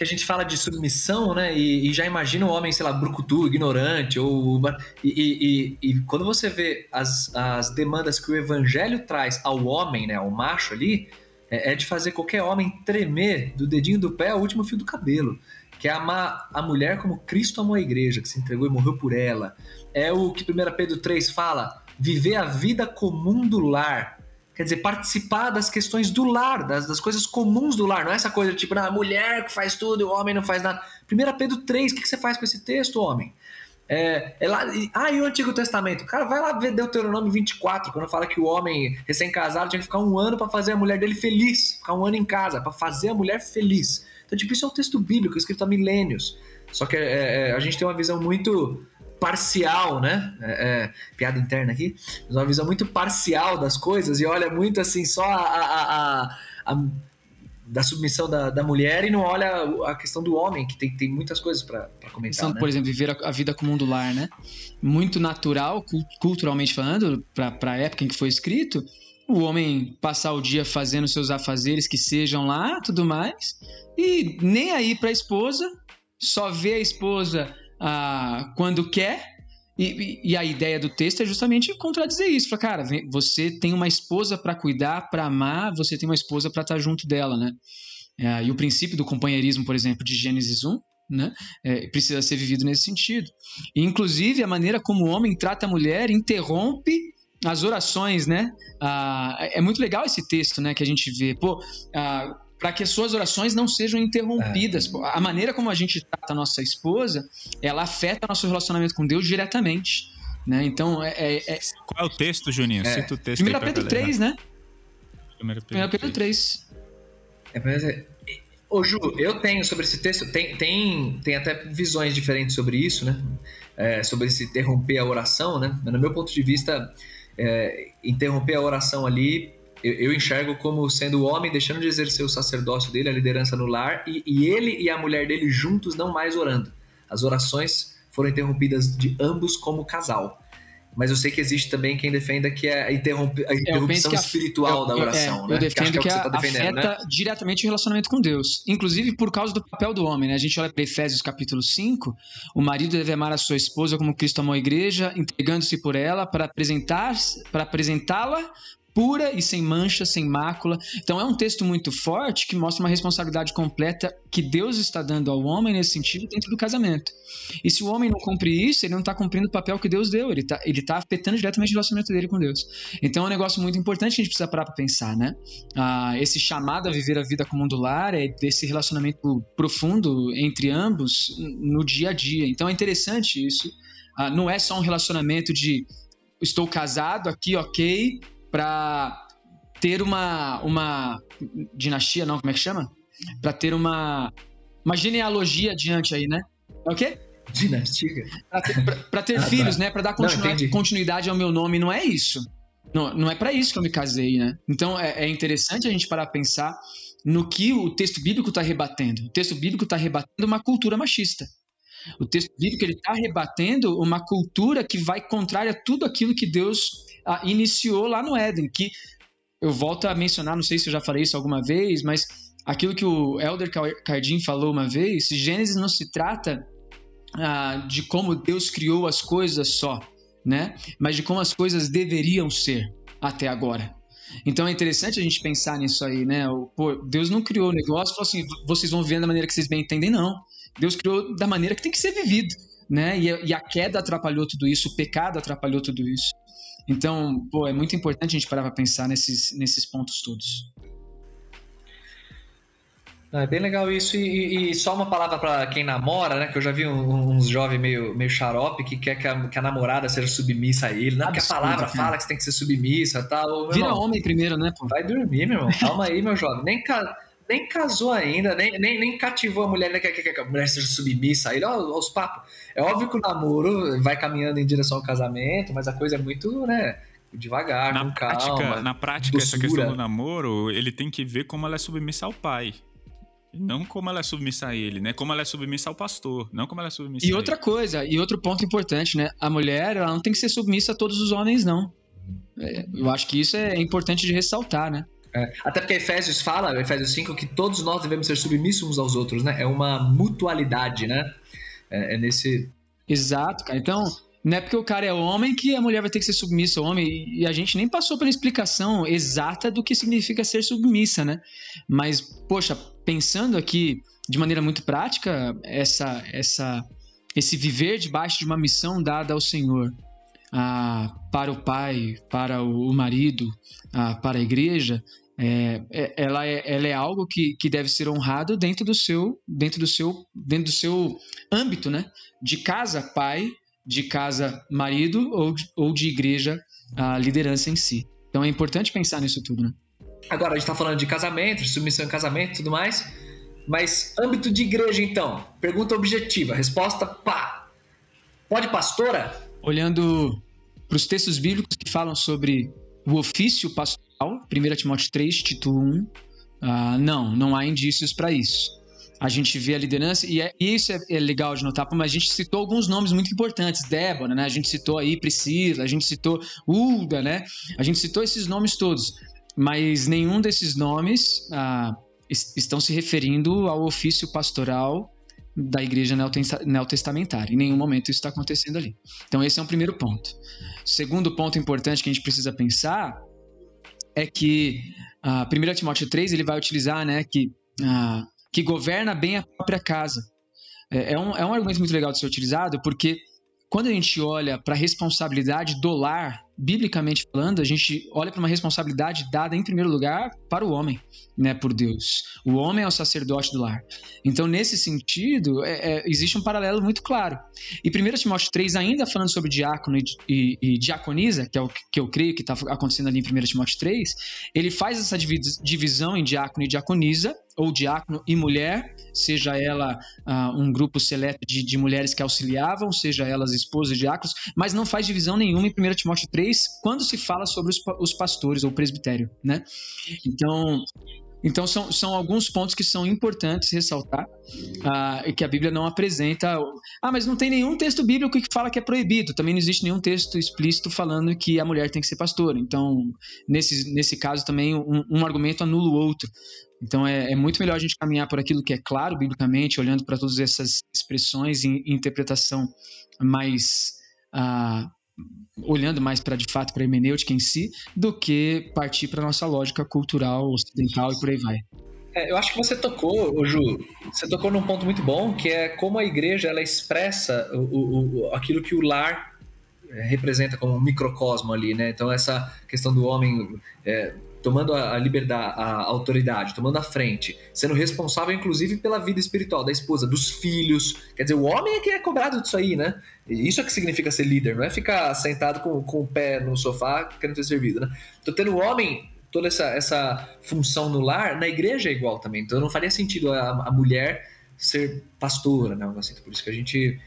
Que a gente fala de submissão, né? E, e, já imagina o homem, sei lá, brucutu, ignorante, ou. E, e, e, quando você vê as, as demandas que o evangelho traz ao homem, né? Ao macho ali, é, é de fazer qualquer homem tremer do dedinho do pé ao último fio do cabelo que é amar a mulher como Cristo amou a igreja, que se entregou e morreu por ela. É o que 1 Pedro 3 fala, viver a vida comum do lar. Quer dizer, participar das questões do lar, das, das coisas comuns do lar. Não é essa coisa tipo, ah, a mulher que faz tudo e o homem não faz nada. 1 Pedro 3, o que, que você faz com esse texto, homem? É, é lá, ah, e o Antigo Testamento? Cara, vai lá ver Deuteronômio 24, quando fala que o homem recém-casado tinha que ficar um ano para fazer a mulher dele feliz, ficar um ano em casa, para fazer a mulher feliz. Então, tipo, isso é um texto bíblico escrito há milênios. Só que é, é, a gente tem uma visão muito parcial, né? É, é, piada interna aqui, mas uma visão muito parcial das coisas e olha muito assim só a, a, a, a da submissão da, da, mulher e não olha a questão do homem, que tem, tem muitas coisas para comentar. Pensando, né? por exemplo, viver a, a, vida como do lar, né? Muito natural, culturalmente falando, para a época em que foi escrito, o homem passar o dia fazendo seus afazeres que sejam lá, tudo mais, e nem aí para a esposa, só vê a esposa quando quer. E, e, a ideia do texto é justamente contradizer isso. Fala, cara, você tem uma esposa para cuidar, para amar, você tem uma esposa para estar tá junto dela, né? É, e o princípio do companheirismo, por exemplo, de Gênesis 1, né, é, precisa ser vivido nesse sentido. E, inclusive, a maneira como o homem trata a mulher interrompe as orações, né? Ah, é muito legal esse texto, né, que a gente vê. Pô, ah, para que as suas orações não sejam interrompidas. É. A maneira como a gente trata a nossa esposa, ela afeta nosso relacionamento com Deus diretamente. Né? Então, é, é, é... Qual é o texto, Juninho? É. Cita o texto. 1 Pedro 3, né? 1 Pedro, Pedro 3. É, mas é... Ô, Ju, eu tenho sobre esse texto, tem, tem, tem até visões diferentes sobre isso, né? É, sobre se interromper a oração, né? Mas no meu ponto de vista, é, interromper a oração ali eu, eu, enxergo como sendo o homem deixando de exercer o sacerdócio dele, a liderança no lar, e, e ele e a mulher dele juntos não mais orando. As orações foram interrompidas de ambos como casal. Mas eu sei que existe também quem defenda que é a, interromp a interrupção espiritual eu, da oração. É, né? Eu defendo que, é que, que tá afeta né? diretamente o relacionamento com Deus. Inclusive por causa do papel do homem. Né? A gente olha para Efésios capítulo 5, o marido deve amar a sua esposa como Cristo amou a igreja, entregando-se por ela para apresentar para apresentá-la pura e sem mancha, sem mácula. Então é um texto muito forte que mostra uma responsabilidade completa que Deus está dando ao homem nesse sentido dentro do casamento. E se o homem não cumpre isso, ele não está cumprindo o papel que Deus deu, ele está ele tá afetando diretamente o relacionamento dele com Deus. Então é um negócio muito importante que a gente precisa parar para pensar, né? Ah, esse chamado a viver a vida como um do lar é desse relacionamento profundo entre ambos no dia a dia. Então é interessante isso. Ah, não é só um relacionamento de estou casado aqui, ok, para ter uma, uma dinastia, não, como é que chama? Para ter uma, uma genealogia adiante aí, né? É o quê? Dinastia? Para ter, pra, pra ter ah, filhos, tá. né? Para dar continuidade, não, continuidade ao meu nome, não é isso. Não, não é para isso que eu me casei, né? Então é, é interessante a gente parar a pensar no que o texto bíblico está rebatendo. O texto bíblico está rebatendo uma cultura machista. O texto bíblico está rebatendo uma cultura que vai contrária a tudo aquilo que Deus ah, iniciou lá no Éden, que eu volto a mencionar, não sei se eu já falei isso alguma vez, mas aquilo que o Elder Cardim falou uma vez, Gênesis não se trata ah, de como Deus criou as coisas só, né? Mas de como as coisas deveriam ser até agora. Então é interessante a gente pensar nisso aí, né? Pô, Deus não criou o negócio e falou assim: vocês vão viver da maneira que vocês bem entendem, não. Deus criou da maneira que tem que ser vivido, né? E, e a queda atrapalhou tudo isso, o pecado atrapalhou tudo isso. Então, pô, é muito importante a gente parar para pensar nesses, nesses pontos todos. É bem legal isso. E, e só uma palavra para quem namora, né? Que eu já vi uns jovens meio, meio xarope que quer que a, que a namorada seja submissa a ele. Não, porque a palavra cara. fala que você tem que ser submissa e tal. Vira irmão, homem primeiro, né, pô? Vai dormir, meu irmão. Calma aí, meu jovem. Nem, nem casou ainda, nem, nem, nem cativou a mulher, né? Quer que, a mulher seja submissa a ele, ó, os papos. É óbvio que o namoro vai caminhando em direção ao casamento, mas a coisa é muito, né? Devagar, na com prática, calma. Na prática, essa questão do namoro, ele tem que ver como ela é submissa ao pai. Não como ela é submissa a ele, né? Como ela é submissa ao pastor, não como ela é submissa E a outra ele. coisa, e outro ponto importante, né? A mulher, ela não tem que ser submissa a todos os homens, não. É, eu acho que isso é importante de ressaltar, né? É, até porque Efésios fala, Efésios 5, que todos nós devemos ser submissos uns aos outros, né? É uma mutualidade, né? É, é nesse. Exato, cara. Então, não é porque o cara é homem que a mulher vai ter que ser submissa ao homem. E a gente nem passou pela explicação exata do que significa ser submissa, né? Mas, poxa, pensando aqui de maneira muito prática, essa, essa, esse viver debaixo de uma missão dada ao Senhor ah, para o pai, para o marido, ah, para a igreja, é, é, ela, é, ela é algo que, que deve ser honrado dentro do seu dentro do seu dentro do seu âmbito, né? De casa pai, de casa marido ou, ou de igreja a liderança em si. Então é importante pensar nisso tudo, né? Agora, a gente tá falando de casamento, de submissão em casamento e tudo mais. Mas âmbito de igreja, então. Pergunta objetiva. Resposta, pá. Pode pastora? Olhando para os textos bíblicos que falam sobre o ofício pastoral, 1 Timóteo 3, título 1, ah, não, não há indícios para isso. A gente vê a liderança, e, é, isso é, é, legal de notar, mas a gente citou alguns nomes muito importantes. Débora, né? A gente citou aí Priscila, a gente citou Ulda, né? A gente citou esses nomes todos. Mas nenhum desses nomes ah, estão se referindo ao ofício pastoral da igreja neotestamentária. Em nenhum momento isso está acontecendo ali. Então, esse é um primeiro ponto. Segundo ponto importante que a gente precisa pensar é que uh, 1 Timóteo 3 ele vai utilizar né, que, uh, que governa bem a própria casa. É, é, um, é um argumento muito legal de ser utilizado porque quando a gente olha para a responsabilidade do lar biblicamente falando, a gente olha para uma responsabilidade dada em primeiro lugar para o homem, né, por Deus. O homem é o sacerdote do lar. Então, nesse sentido, é, é, existe um paralelo muito claro. E 1 Timóteo 3, ainda falando sobre diácono e, e, e diaconisa, que é o que eu creio que está acontecendo ali em 1 Timóteo 3, ele faz essa divisão em diácono e diaconisa, ou diácono e mulher, seja ela uh, um grupo seleto de, de, mulheres que auxiliavam, seja elas esposas de diáconos, mas não faz divisão nenhuma em 1 Timóteo 3 quando se fala sobre os, os pastores ou presbitério, né? Então, então são, são alguns pontos que são importantes ressaltar uh, e que a Bíblia não apresenta. Ah, mas não tem nenhum texto bíblico que fala que é proibido. Também não existe nenhum texto explícito falando que a mulher tem que ser pastora. Então, nesse, nesse caso também um, um argumento anula o outro. Então é, é, muito melhor a gente caminhar por aquilo que é claro biblicamente, olhando para todas essas expressões e interpretação mais uh, olhando mais para de fato para a hermenêutica em si, do que partir para nossa lógica cultural ocidental e por aí vai. É, eu acho que você tocou, Ju, você tocou num ponto muito bom, que é como a igreja ela expressa o, o, aquilo que o lar é, representa como um microcosmo ali, né? Então essa questão do homem é, tomando a, liberdade, a autoridade, tomando a frente, sendo responsável, inclusive, pela vida espiritual da esposa, dos filhos. Quer dizer, o homem é que é cobrado disso aí, né? Isso é que significa ser líder, não é ficar sentado com, com o pé no sofá querendo ser servido, né? Então, tendo o homem toda essa, essa função no lar, na igreja é igual também. Então, não faria sentido a, a mulher ser pastora, né? Assim, por isso que a gente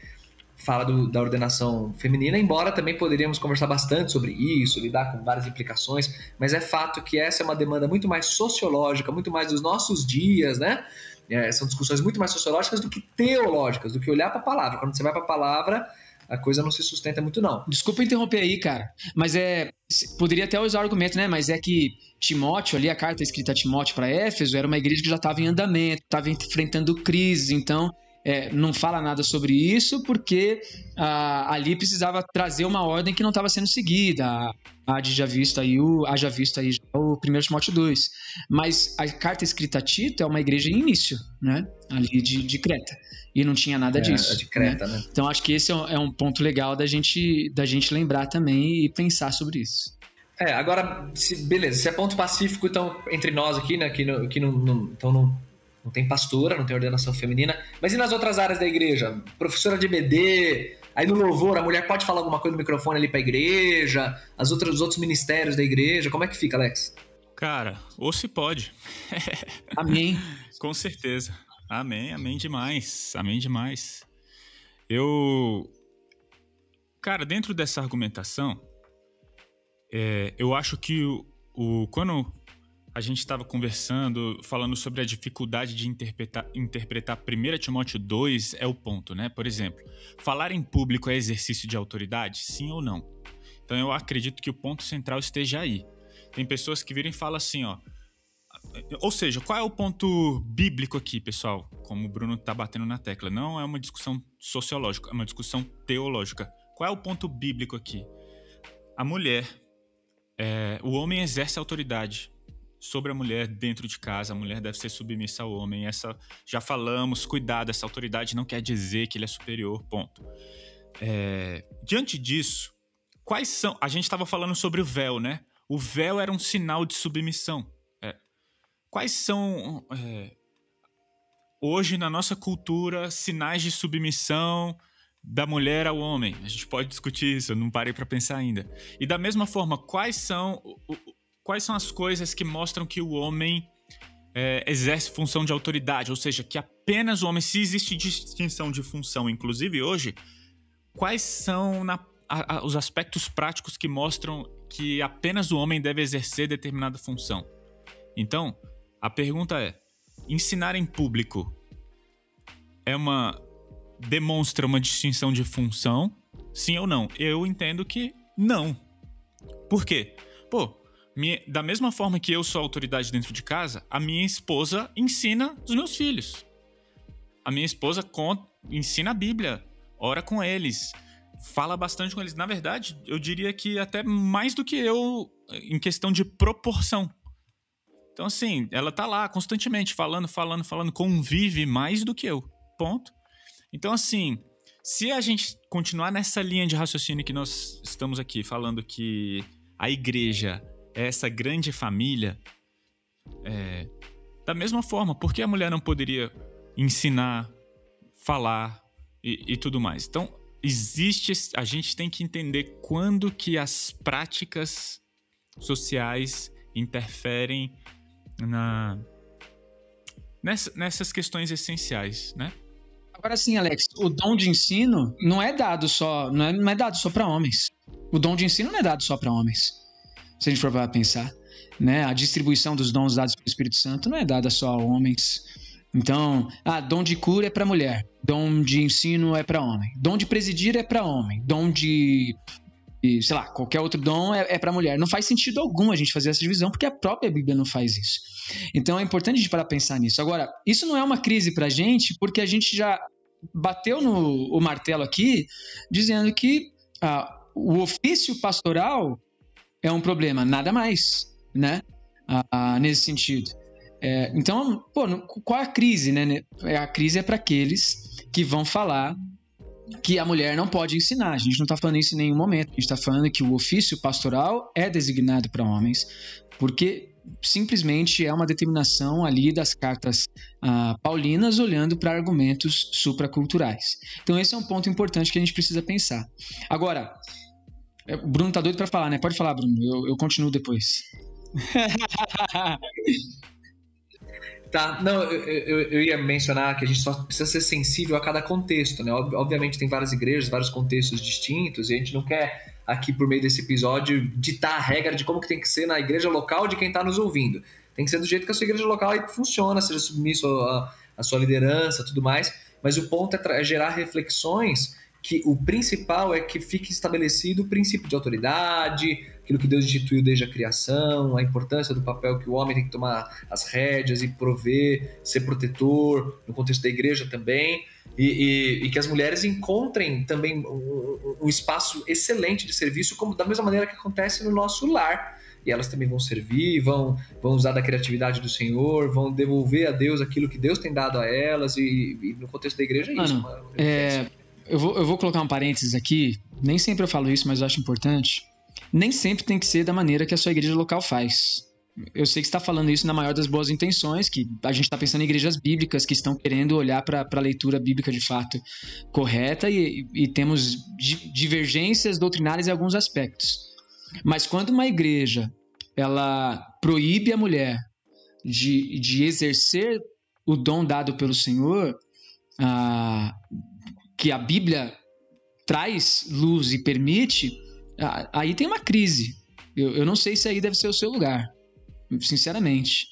fala do, da ordenação feminina, embora também poderíamos conversar bastante sobre isso, lidar com várias implicações, mas é fato que essa é uma demanda muito mais sociológica, muito mais dos nossos dias, né? É, são discussões muito mais sociológicas do que teológicas, do que olhar para a palavra. Quando você vai para a palavra, a coisa não se sustenta muito, não. Desculpa interromper aí, cara, mas é. Poderia até usar o argumento, né? Mas é que Timóteo, ali, a carta escrita a Timóteo para Éfeso, era uma igreja que já estava em andamento, estava enfrentando crise, então é, não fala nada sobre isso porque ah, ali precisava trazer uma ordem que não estava sendo seguida. Haja visto aí o, haja visto aí o 1 Timóteo 2. Mas a carta escrita a Tito é uma igreja em início, né? Ali de, de Creta. E não tinha nada é, disso. É de Creta, né? né? Então acho que esse é um, é um ponto legal da gente, da gente lembrar também e pensar sobre isso. É, agora, se, beleza, se é ponto pacífico, então, entre nós aqui, né, que, no, aqui no, no, então não, não tem pastora, não tem ordenação feminina. Mas e nas outras áreas da igreja? Professora de EBD, aí no louvor, a mulher pode falar alguma coisa no microfone ali para a igreja, as outras, os outros ministérios da igreja, como é que fica, Alex? Cara, ou se pode. Amém. Com certeza. Amém, amém demais. Amém demais. Eu. Cara, dentro dessa argumentação, é, eu acho que o, o quando a gente estava conversando, falando sobre a dificuldade de interpretar, interpretar 1 Timóteo 2 é o ponto, né? Por exemplo, falar em público é exercício de autoridade? Sim ou não? Então eu acredito que o ponto central esteja aí. Tem pessoas que viram e falam assim, ó. Ou seja, qual é o ponto bíblico aqui, pessoal? Como o Bruno está batendo na tecla. Não é uma discussão sociológica, é uma discussão teológica. Qual é o ponto bíblico aqui? A mulher, é, o homem exerce autoridade sobre a mulher dentro de casa. A mulher deve ser submissa ao homem. Essa já falamos. Cuidado, essa autoridade não quer dizer que ele é superior. Ponto. É, diante disso, quais são? A gente estava falando sobre o véu, né? o véu era um sinal de submissão. É. Quais são, é, hoje na nossa cultura, sinais de submissão da mulher ao homem? A gente pode discutir isso, eu não parei para pensar ainda. E da mesma forma, quais são, quais são as coisas que mostram que o homem é, exerce função de autoridade? Ou seja, que apenas o homem, se existe distinção de função, inclusive hoje, quais são na a, a, os aspectos práticos que mostram que apenas o homem deve exercer determinada função. Então, a pergunta é: ensinar em público é uma demonstra uma distinção de função? Sim ou não? Eu entendo que não. Por quê? Pô, minha, da mesma forma que eu sou autoridade dentro de casa, a minha esposa ensina os meus filhos. A minha esposa conta, ensina a Bíblia, ora com eles, fala bastante com eles. Na verdade, eu diria que até mais do que eu em questão de proporção. Então, assim, ela tá lá constantemente falando, falando, falando, convive mais do que eu. Ponto. Então, assim, se a gente continuar nessa linha de raciocínio que nós estamos aqui, falando que a igreja essa grande família, é, da mesma forma, por que a mulher não poderia ensinar, falar e, e tudo mais? Então, existe a gente tem que entender quando que as práticas sociais interferem na nessa, nessas questões essenciais, né? Agora sim, Alex, o dom de ensino não é dado só não é, não é dado só para homens. O dom de ensino não é dado só para homens. Se a gente for para pensar, né? A distribuição dos dons dados pelo Espírito Santo não é dada só a homens. Então, ah, dom de cura é para mulher, dom de ensino é para homem, dom de presidir é para homem, dom de sei lá, qualquer outro dom é, é para mulher. Não faz sentido algum a gente fazer essa divisão, porque a própria Bíblia não faz isso. Então é importante a gente parar pensar nisso. Agora, isso não é uma crise para a gente, porque a gente já bateu no o martelo aqui, dizendo que ah, o ofício pastoral é um problema, nada mais, né? Ah, nesse sentido. É, então, pô, qual a crise, né? É, a crise é para aqueles que vão falar que a mulher não pode ensinar. A gente não está falando isso em nenhum momento. A gente está falando que o ofício pastoral é designado para homens, porque simplesmente é uma determinação ali das cartas ah, paulinas olhando para argumentos supraculturais. Então esse é um ponto importante que a gente precisa pensar. Agora, o Bruno tá doido para falar, né? Pode falar, Bruno. Eu, eu continuo depois. Tá, não, eu, eu, eu, ia mencionar que a gente só precisa ser sensível a cada contexto, né? Obviamente tem várias igrejas, vários contextos distintos, e a gente não quer aqui por meio desse episódio ditar a regra de como que tem que ser na igreja local de quem está nos ouvindo. Tem que ser do jeito que a sua igreja local funciona, seja submisso à sua liderança, tudo mais. Mas o ponto é, é gerar reflexões que o principal é que fique estabelecido o princípio de autoridade, aquilo que Deus instituiu desde a criação, a importância do papel que o homem tem que tomar as rédeas e prover, ser protetor, no contexto da igreja também, e, e, e que as mulheres encontrem também um, um, espaço excelente de serviço, como da mesma maneira que acontece no nosso lar. E elas também vão servir, vão, vão usar da criatividade do Senhor, vão devolver a Deus aquilo que Deus tem dado a elas, e, e no contexto da igreja é isso. Mano, é eu vou, eu vou colocar um parênteses aqui. Nem sempre eu falo isso, mas eu acho importante. Nem sempre tem que ser da maneira que a sua igreja local faz. Eu sei que está falando isso na maior das boas intenções, que a gente está pensando em igrejas bíblicas que estão querendo olhar para a leitura bíblica de fato correta e, e temos divergências doutrinárias em alguns aspectos. Mas quando uma igreja ela proíbe a mulher de, de exercer o dom dado pelo Senhor, ah, que a Bíblia traz luz e permite, ah, aí tem uma crise. Eu, eu não sei se aí deve ser o seu lugar, sinceramente.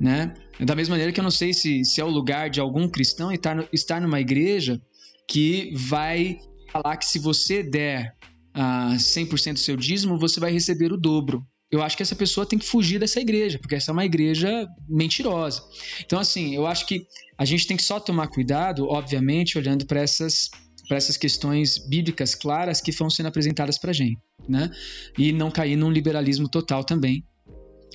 Né? Da mesma maneira que eu não sei se, se é o lugar de algum cristão estar, estar numa igreja que vai falar que se você der uh, 100% do seu dízimo, você vai receber o dobro. Eu acho que essa pessoa tem que fugir dessa igreja, porque essa é uma igreja mentirosa. Então, assim, eu acho que a gente tem que só tomar cuidado, obviamente, olhando para essas para essas questões bíblicas claras que vão sendo apresentadas para a gente, né? E não cair num liberalismo total também,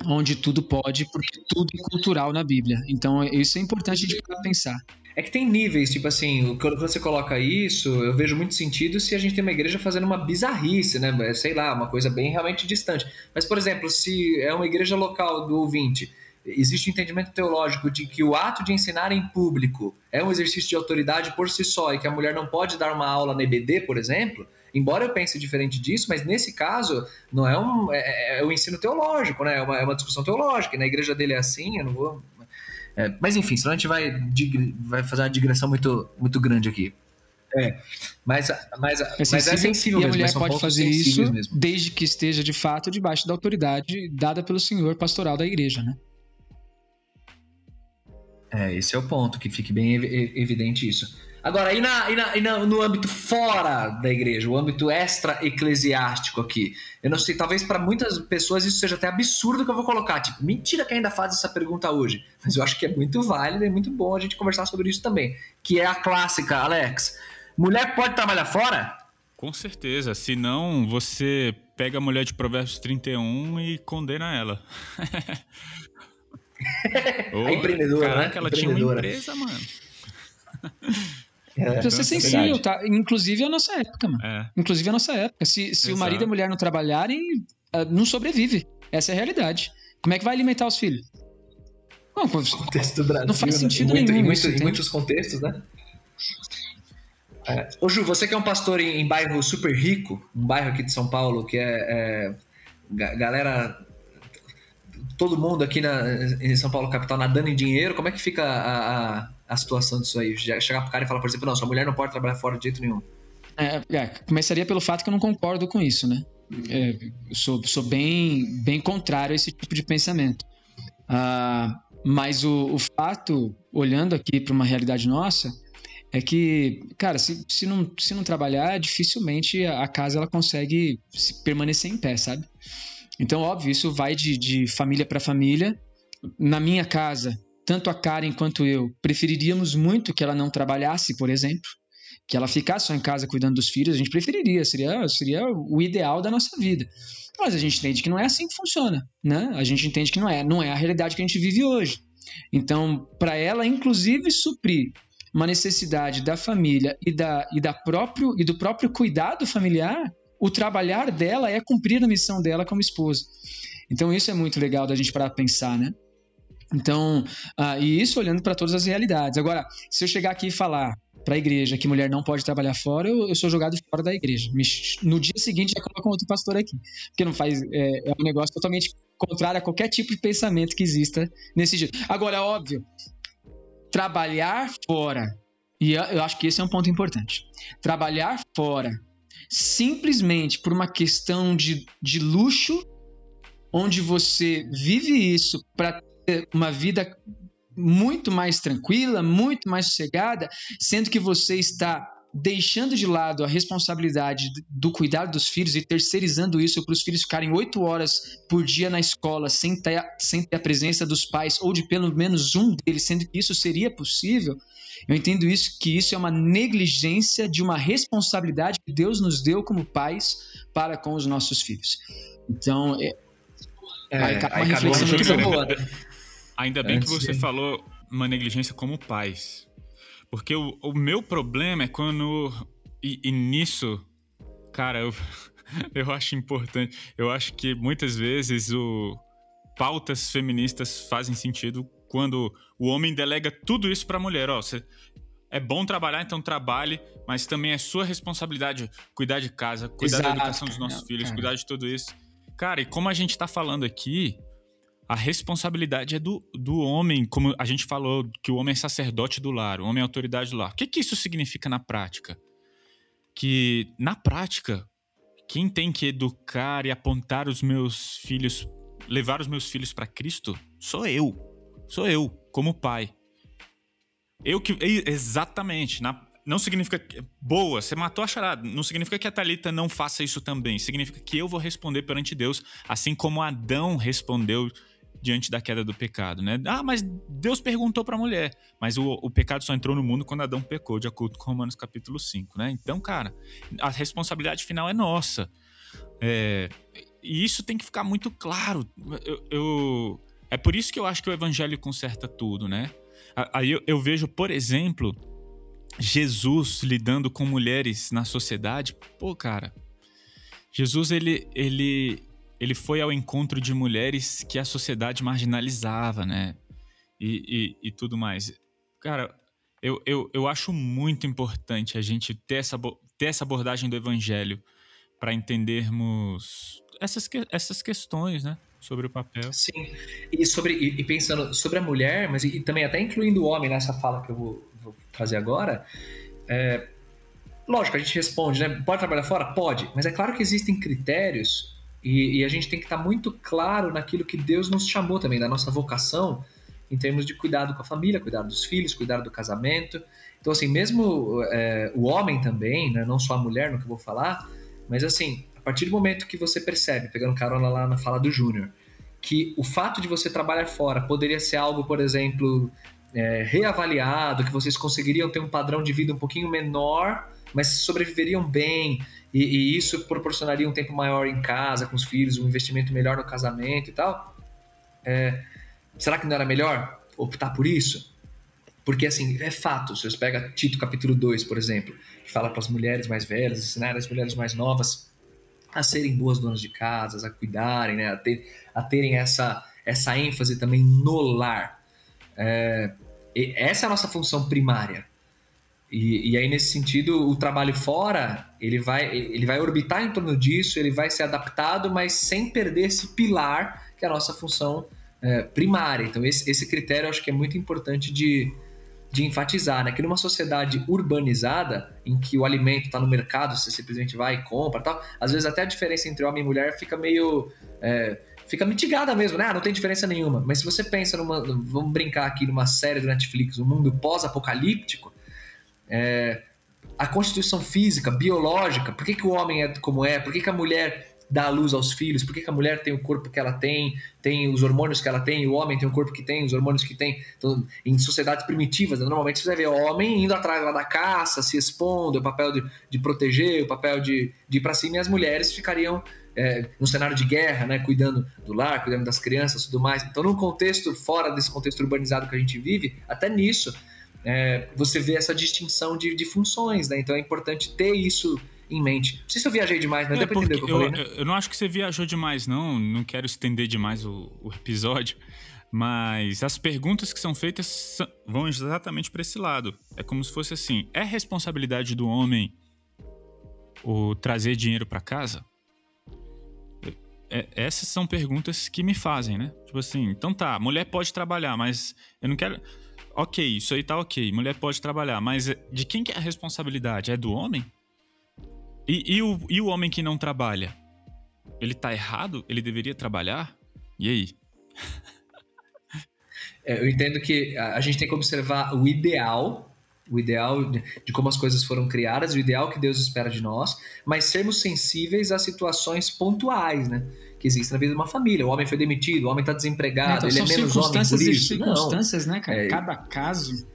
onde tudo pode, porque tudo é cultural na Bíblia. Então, isso é importante de pensar. É que tem níveis, tipo assim, quando você coloca isso, eu vejo muito sentido se a gente tem uma igreja fazendo uma bizarrice, né? Sei lá, uma coisa bem realmente distante. Mas, por exemplo, se é uma igreja local do ouvinte, existe um entendimento teológico de que o ato de ensinar em público é um exercício de autoridade por si só e que a mulher não pode dar uma aula na EBD, por exemplo, embora eu pense diferente disso, mas nesse caso não é um é, é, é o ensino teológico, né? É uma, é uma discussão teológica. Na igreja dele é assim, eu não vou é, mas enfim, senão a gente vai, vai fazer uma digressão muito, muito grande aqui. É, mas, mas, é mas é sensível e mesmo. a mulher pode fazer isso mesmo. desde que esteja de fato debaixo da autoridade dada pelo senhor pastoral da igreja, né? É, esse é o ponto, que fique bem evidente isso. Agora, e, na, e, na, e na, no âmbito fora da igreja, o âmbito extra-eclesiástico aqui? Eu não sei, talvez para muitas pessoas isso seja até absurdo que eu vou colocar. Tipo, mentira que ainda faz essa pergunta hoje. Mas eu acho que é muito válido e muito bom a gente conversar sobre isso também. Que é a clássica, Alex. Mulher pode trabalhar fora? Com certeza. Se não, você pega a mulher de Provérbios 31 e condena ela. a empreendedora, caraca, né? ela tinha uma empresa, mano. É, Precisa ser sensível, tá? Inclusive a nossa época, mano. É. Inclusive a nossa época. Se, se o marido e a mulher não trabalharem, ah, não sobrevive. Essa é a realidade. Como é que vai alimentar os filhos? Não, contexto do Brasil, não faz né? sentido né? muito, nenhum. Em, muito, em muitos contextos, né? É. Ô Ju, você que é um pastor em, em, bairro super rico, um bairro aqui de São Paulo, que é, é galera todo mundo aqui na, em São Paulo capital nadando em dinheiro, como é que fica a, a, a situação disso aí? Chegar pro cara e falar, por exemplo, não, sua mulher não pode trabalhar fora de jeito nenhum. É, é, começaria pelo fato que eu não concordo com isso, né? É, eu sou, sou bem, bem contrário a esse tipo de pensamento. Ah, mas o, o fato, olhando aqui para uma realidade nossa, é que, cara, se, se, não, se não trabalhar, dificilmente a, a casa ela consegue permanecer em pé, sabe? Então, óbvio, isso vai de, de família para família. Na minha casa, tanto a Karen quanto eu preferiríamos muito que ela não trabalhasse, por exemplo, que ela ficasse só em casa cuidando dos filhos. A gente preferiria, seria, seria o ideal da nossa vida. Mas a gente entende que não é assim que funciona, né? A gente entende que não é, não é a realidade que a gente vive hoje. Então, para ela, inclusive, suprir uma necessidade da família e, da, e, da próprio, e do próprio cuidado familiar, o trabalhar dela é cumprir a missão dela como esposa. Então isso é muito legal da gente parar pensar, né? Então, uh, e isso olhando para todas as realidades. Agora, se eu chegar aqui e falar para a igreja que mulher não pode trabalhar fora, eu, eu sou jogado fora da igreja. No dia seguinte já coloco outro pastor aqui, porque não faz é, é, um negócio totalmente contrário a qualquer tipo de pensamento que exista nesse dia. Agora, óbvio, trabalhar fora, e eu acho que esse é um ponto importante. Trabalhar fora simplesmente por uma questão de, de luxo, onde você vive isso para ter uma vida muito mais tranquila, muito mais sossegada, sendo que você está deixando de lado a responsabilidade do cuidado dos filhos e terceirizando isso para os filhos ficarem oito horas por dia na escola sem ter, sem ter a presença dos pais ou de pelo menos um deles, sendo que isso seria possível, eu entendo isso que isso é uma negligência de uma responsabilidade que Deus nos deu como pais para com os nossos filhos. Então, é, é, aí uma reflexão muito boa. Né? Ainda bem Antes que você de... falou uma negligência como pais. Porque o, o meu problema é quando. E, e nisso, cara, eu, eu acho importante. Eu acho que muitas vezes o pautas feministas fazem sentido quando o homem delega tudo isso para a mulher. Ó, você, é bom trabalhar, então trabalhe, mas também é sua responsabilidade cuidar de casa, cuidar Exato. da educação dos nossos é, filhos, é. cuidar de tudo isso. Cara, e como a gente tá falando aqui, a responsabilidade é do, do homem, como a gente falou, que o homem é sacerdote do lar, o homem é autoridade do lar. O que, que isso significa na prática? Que, na prática, quem tem que educar e apontar os meus filhos, levar os meus filhos para Cristo, sou eu. Sou eu, como pai. Eu que. Exatamente. Na, não significa. Que, boa, você matou a charada. Não significa que a Thalita não faça isso também. Significa que eu vou responder perante Deus, assim como Adão respondeu diante da queda do pecado, né? Ah, mas Deus perguntou para a mulher, mas o, o, pecado só entrou no mundo quando Adão pecou, de acordo com Romanos capítulo 5, né? Então, cara, a responsabilidade final é nossa. É, e isso tem que ficar muito claro. Eu, eu, é por isso que eu acho que o evangelho conserta tudo, né? Aí eu, eu vejo, por exemplo, Jesus lidando com mulheres na sociedade. Pô, cara, Jesus ele, ele ele foi ao encontro de mulheres que a sociedade marginalizava, né? E, e, e tudo mais. Cara, eu, eu, eu acho muito importante a gente ter essa, ter essa abordagem do evangelho para entendermos essas, essas questões, né? Sobre o papel. Sim. E, sobre, e, e pensando sobre a mulher, mas e, também até incluindo o homem nessa fala que eu vou, vou trazer agora, é, lógico, a gente responde, né? Pode trabalhar fora? Pode. Mas é claro que existem critérios e, e a gente tem que estar tá muito claro naquilo que Deus nos chamou também, da nossa vocação, em termos de cuidado com a família, cuidar dos filhos, cuidar do casamento. Então, assim, mesmo é, o homem também, né, não só a mulher, no que eu vou falar, mas assim, a partir do momento que você percebe, pegando carona lá na fala do Júnior, que o fato de você trabalhar fora poderia ser algo, por exemplo, é, reavaliado, que vocês conseguiriam ter um padrão de vida um pouquinho menor, mas sobreviveriam bem e, e, isso proporcionaria um tempo maior em casa, com os filhos, um investimento melhor no casamento e tal. É, será que não era melhor optar por isso? Porque, assim, é fato. Se você pega Tito capítulo 2, por exemplo, que fala para as mulheres mais velhas, ensinar as mulheres mais novas a serem boas donas de casas, a cuidarem, né, a, ter, a terem essa, essa ênfase também no lar. É, essa é a nossa função primária. E, e, aí, nesse sentido, o trabalho fora, ele vai, ele vai orbitar em torno disso, ele vai ser adaptado, mas sem perder esse pilar que é a nossa função é, primária. Então, esse, esse critério eu acho que é muito importante de, de enfatizar, né? Que numa sociedade urbanizada, em que o alimento está no mercado, você simplesmente vai e compra tal, às vezes até a diferença entre homem e mulher fica meio... É, fica mitigada mesmo, né? Ah, não tem diferença nenhuma. Mas se você pensa numa... Vamos brincar aqui numa série do Netflix, um mundo pós-apocalíptico, é, a constituição física, biológica, por que, que o homem é como é, por que, que a mulher dá a luz aos filhos, por que, que a mulher tem o corpo que ela tem, tem os hormônios que ela tem, o homem tem o corpo que tem, os hormônios que tem. Então, em sociedades primitivas, né, normalmente você vai ver o homem indo atrás lá da caça, se expondo, o papel de, de proteger, o papel de, de ir para cima, e as mulheres ficariam é, no cenário de guerra, né, cuidando do lar, cuidando das crianças tudo mais. Então, num contexto fora desse contexto urbanizado que a gente vive, até nisso, é, você vê essa distinção de, de funções, né? Então é importante ter isso em mente. Não sei se eu viajei demais, né? É, Deu pra entender o que eu, eu falei, né? Eu não acho que você viajou demais, não. Não quero estender demais o, o episódio. Mas as perguntas que são feitas vão exatamente para esse lado. É como se fosse assim: é responsabilidade do homem o trazer dinheiro para casa? É, essas são perguntas que me fazem, né? Tipo assim, então tá, mulher pode trabalhar, mas eu não quero ok, isso aí tá ok, mulher pode trabalhar, mas de quem que é a responsabilidade? É do homem? E, e, o, e o homem que não trabalha? Ele tá errado? Ele deveria trabalhar? E aí? É, eu entendo que a gente tem que observar o ideal, o ideal de como as coisas foram criadas, o ideal que Deus espera de nós, mas sermos sensíveis a situações pontuais, né? Que existe na vida de uma família. O homem foi demitido, o homem está desempregado, então, ele é menos homem por isso. circunstâncias, não. né, cara? É... Cada caso.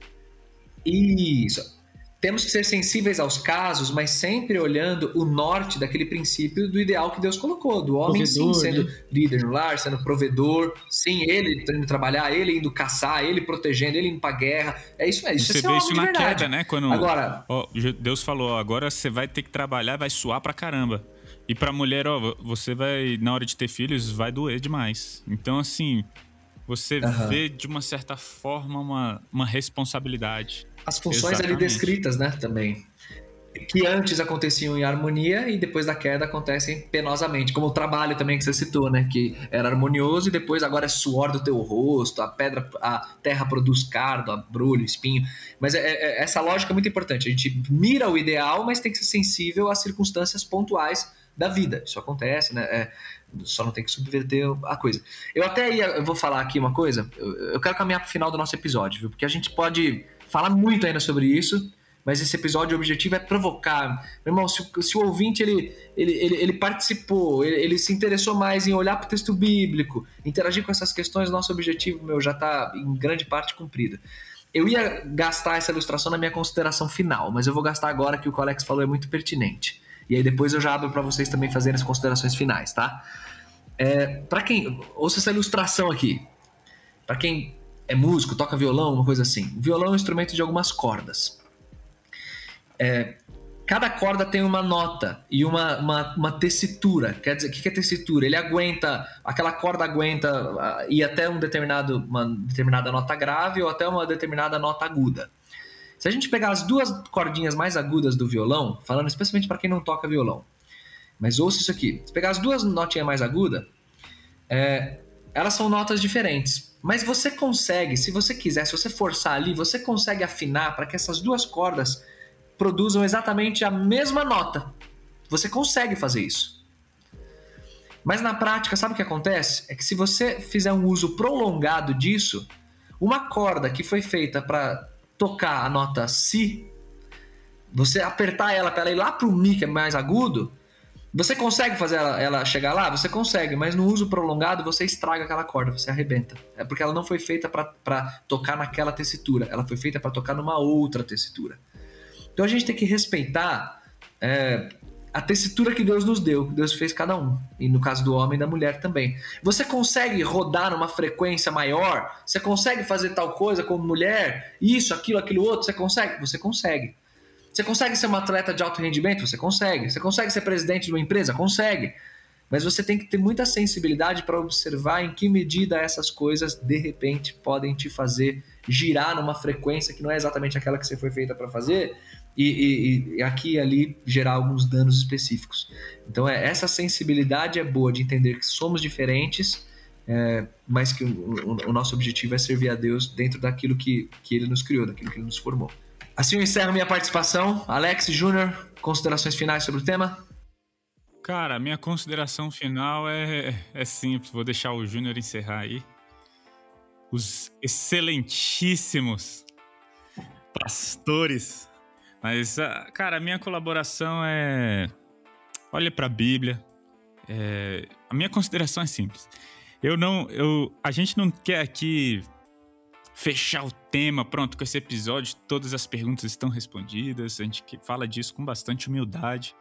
Isso. Temos que ser sensíveis aos casos, mas sempre olhando o norte daquele princípio do ideal que Deus colocou, do homem provedor, sim sendo né? líder no lar, sendo provedor, sim, ele indo trabalhar, ele indo caçar, ele protegendo, ele indo pra guerra. É isso mesmo. Você é vê isso na queda, né? Quando agora, ó, Deus falou, agora você vai ter que trabalhar, vai suar pra caramba. E pra mulher, ó, você vai, na hora de ter filhos, vai doer demais. Então, assim, você uhum. vê de uma certa forma uma, uma responsabilidade. As funções Exatamente. ali descritas, né, também. que antes aconteciam em harmonia e depois da queda acontecem penosamente, como o trabalho também que você citou, né, que era harmonioso e depois agora é suor do teu rosto, a pedra, a terra produz cardo, abrolho, espinho. Mas é, é, essa lógica é muito importante. A gente mira o ideal, mas tem que ser sensível às circunstâncias pontuais da vida. Isso acontece, né? É, só não tem que subverter a coisa. Eu até ia, eu vou falar aqui uma coisa. Eu, eu quero caminhar para o final do nosso episódio, viu? Porque a gente pode falar muito ainda sobre isso mas esse episódio, o objetivo é provocar. Meu irmão, se, se o ouvinte ele, ele, ele, ele participou, ele, ele, se interessou mais em olhar para o texto bíblico, interagir com essas questões, nosso objetivo, meu, já está em grande parte cumprido. Eu ia gastar essa ilustração na minha consideração final, mas eu vou gastar agora que o Alex falou é muito pertinente. E aí depois eu já abro para vocês também fazerem as considerações finais, tá? É, para quem ouça essa ilustração aqui, para quem é músico, toca violão, uma coisa assim. O violão é um instrumento de algumas cordas é, cada corda tem uma nota e uma, uma, uma, tessitura. Quer dizer, o que é tessitura? Ele aguenta, aquela corda aguenta uh, ir até um determinado, uma determinada nota grave ou até uma determinada nota aguda. Se a gente pegar as duas cordinhas mais agudas do violão, falando especialmente para quem não toca violão, mas ouça isso aqui: se pegar as duas notinhas mais agudas, é, elas são notas diferentes. Mas você consegue, se você quiser, se você forçar ali, você consegue afinar para que essas duas cordas produzam exatamente a mesma nota. Você consegue fazer isso. Mas na prática, sabe o que acontece? É que se você fizer um uso prolongado disso, uma corda que foi feita para tocar a nota Si, você apertar ela para ela ir lá para o Mi, que é mais agudo, você consegue fazer ela, ela, chegar lá? Você consegue, mas no uso prolongado você estraga aquela corda, você arrebenta. É porque ela não foi feita para tocar naquela tessitura, ela foi feita para tocar numa outra tessitura. Então a gente tem que respeitar é, a tessitura que Deus nos deu, que Deus fez cada um. E no caso do homem e da mulher também. Você consegue rodar numa frequência maior? Você consegue fazer tal coisa como mulher? Isso, aquilo, aquilo outro? Você consegue? Você consegue. Você consegue ser um atleta de alto rendimento? Você consegue. Você consegue ser presidente de uma empresa? Consegue. Mas você tem que ter muita sensibilidade para observar em que medida essas coisas de repente podem te fazer girar numa frequência que não é exatamente aquela que você foi feita para fazer, e, e, e, aqui e ali gerar alguns danos específicos. Então, é, essa sensibilidade é boa de entender que somos diferentes, é, mas que o, o, o, nosso objetivo é servir a Deus dentro daquilo que, que Ele nos criou, daquilo que Ele nos formou. Assim eu encerro minha participação. Alex Júnior, considerações finais sobre o tema? Cara, minha consideração final é, é simples. Vou deixar o Júnior encerrar aí. Os excelentíssimos pastores mas, ah, cara, a minha colaboração é. Olha para a Bíblia. É... A minha consideração é simples. Eu não. Eu... A gente não quer aqui fechar o tema, pronto, com esse episódio, todas as perguntas estão respondidas. A gente fala disso com bastante humildade,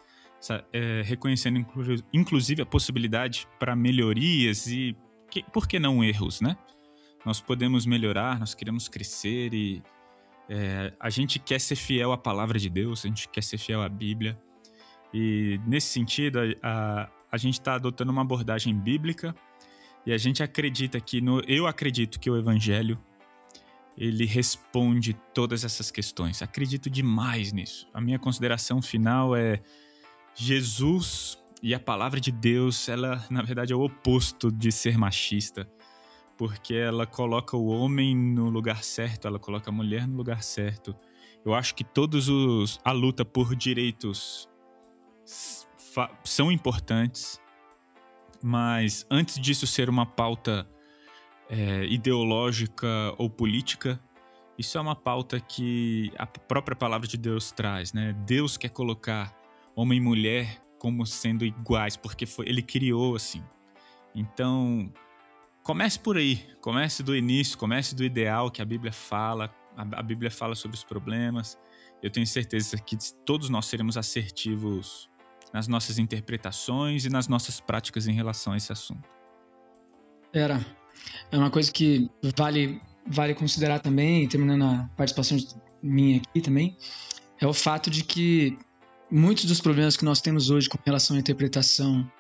é, reconhecendo inclu inclusive a possibilidade para melhorias e, por que não erros, né? Nós podemos melhorar, nós queremos crescer e é, a gente quer ser fiel à palavra de Deus, a gente quer ser fiel à Bíblia. E nesse sentido, a, a, gente está adotando uma abordagem bíblica e a gente acredita que, no, eu acredito que o Evangelho ele responde todas essas questões. Acredito demais nisso. A minha consideração final é Jesus e a palavra de Deus, ela na verdade é o oposto de ser machista porque ela coloca o homem no lugar certo, ela coloca a mulher no lugar certo. Eu acho que todos os a luta por direitos são importantes, mas antes disso ser uma pauta é, ideológica ou política, isso é uma pauta que a própria palavra de Deus traz, né? Deus quer colocar homem e mulher como sendo iguais, porque foi, ele criou assim. Então, Comece por aí, comece do início, comece do ideal que a Bíblia fala. A, Bíblia fala sobre os problemas. Eu tenho certeza que todos nós seremos assertivos nas nossas interpretações e nas nossas práticas em relação a esse assunto. Era. É uma coisa que vale, vale considerar também, terminando a participação minha aqui também, é o fato de que muitos dos problemas que nós temos hoje com relação à interpretação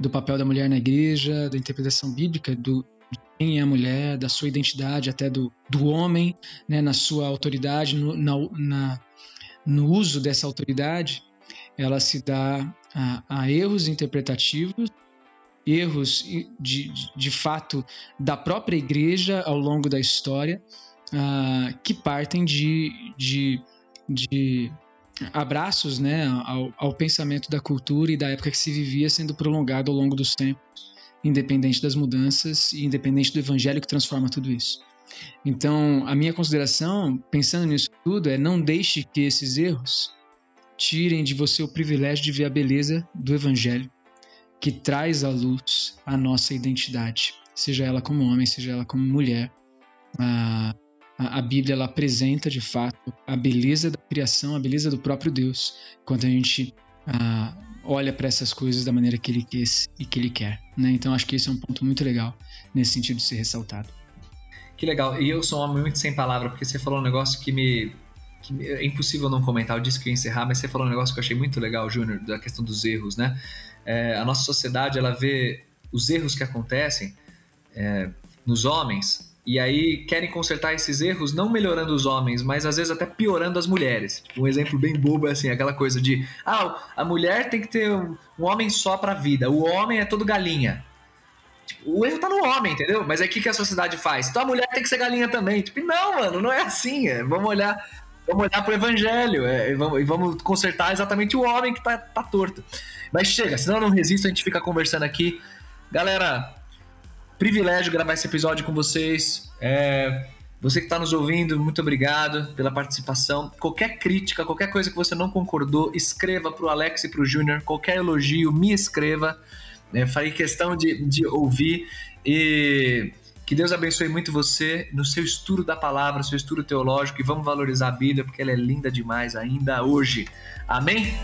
do papel da mulher na igreja, da interpretação bíblica, do de quem é a mulher, da sua identidade, até do, do homem, né, na sua autoridade, no, na, na, no uso dessa autoridade, ela se dá a, a erros interpretativos, erros de, de, de, fato da própria igreja ao longo da história, uh, que partem de, de, de abraços né, ao, ao, pensamento da cultura e da época que se vivia sendo prolongado ao longo dos tempos, independente das mudanças e independente do evangelho que transforma tudo isso. Então, a minha consideração, pensando nisso tudo, é não deixe que esses erros tirem de você o privilégio de ver a beleza do Evangelho, que traz à luz a nossa identidade, seja ela como homem, seja ela como mulher. A, a, Bíblia ela apresenta de fato a beleza da criação, a beleza do próprio Deus, quando a gente a, olha para essas coisas da maneira que Ele quis e que Ele quer. Né? Então, acho que esse é um ponto muito legal nesse sentido de ser ressaltado. Que legal. E eu sou um homem muito sem palavra, porque você falou um negócio que me. Que é impossível não comentar. Eu disse que ia encerrar, mas você falou um negócio que eu achei muito legal, Júnior, da questão dos erros, né? É, a nossa sociedade, ela vê os erros que acontecem é, nos homens e aí querem consertar esses erros, não melhorando os homens, mas às vezes até piorando as mulheres. Um exemplo bem bobo é assim, aquela coisa de, ah, a mulher tem que ter um, um homem só pra vida, o homem é todo galinha. Tipo, o erro tá no homem, entendeu? Mas aí o que, que a sociedade faz? Então a mulher tem que ser galinha também. Tipo, não, mano, não é assim. É, vamos olhar. Vamos olhar pro evangelho é, e, vamos, e, vamos, consertar exatamente o homem que tá, tá torto. Mas chega, senão eu não resisto, a gente fica conversando aqui. Galera, privilégio gravar esse episódio com vocês. É, você que está nos ouvindo, muito obrigado pela participação. Qualquer crítica, qualquer coisa que você não concordou, escreva para o Alex e para o Júnior. Qualquer elogio, me escreva. Né? Farei questão de, de ouvir e que Deus abençoe muito você no seu estudo da palavra, seu estudo teológico e vamos valorizar a Bíblia porque ela é linda demais ainda hoje. Amém?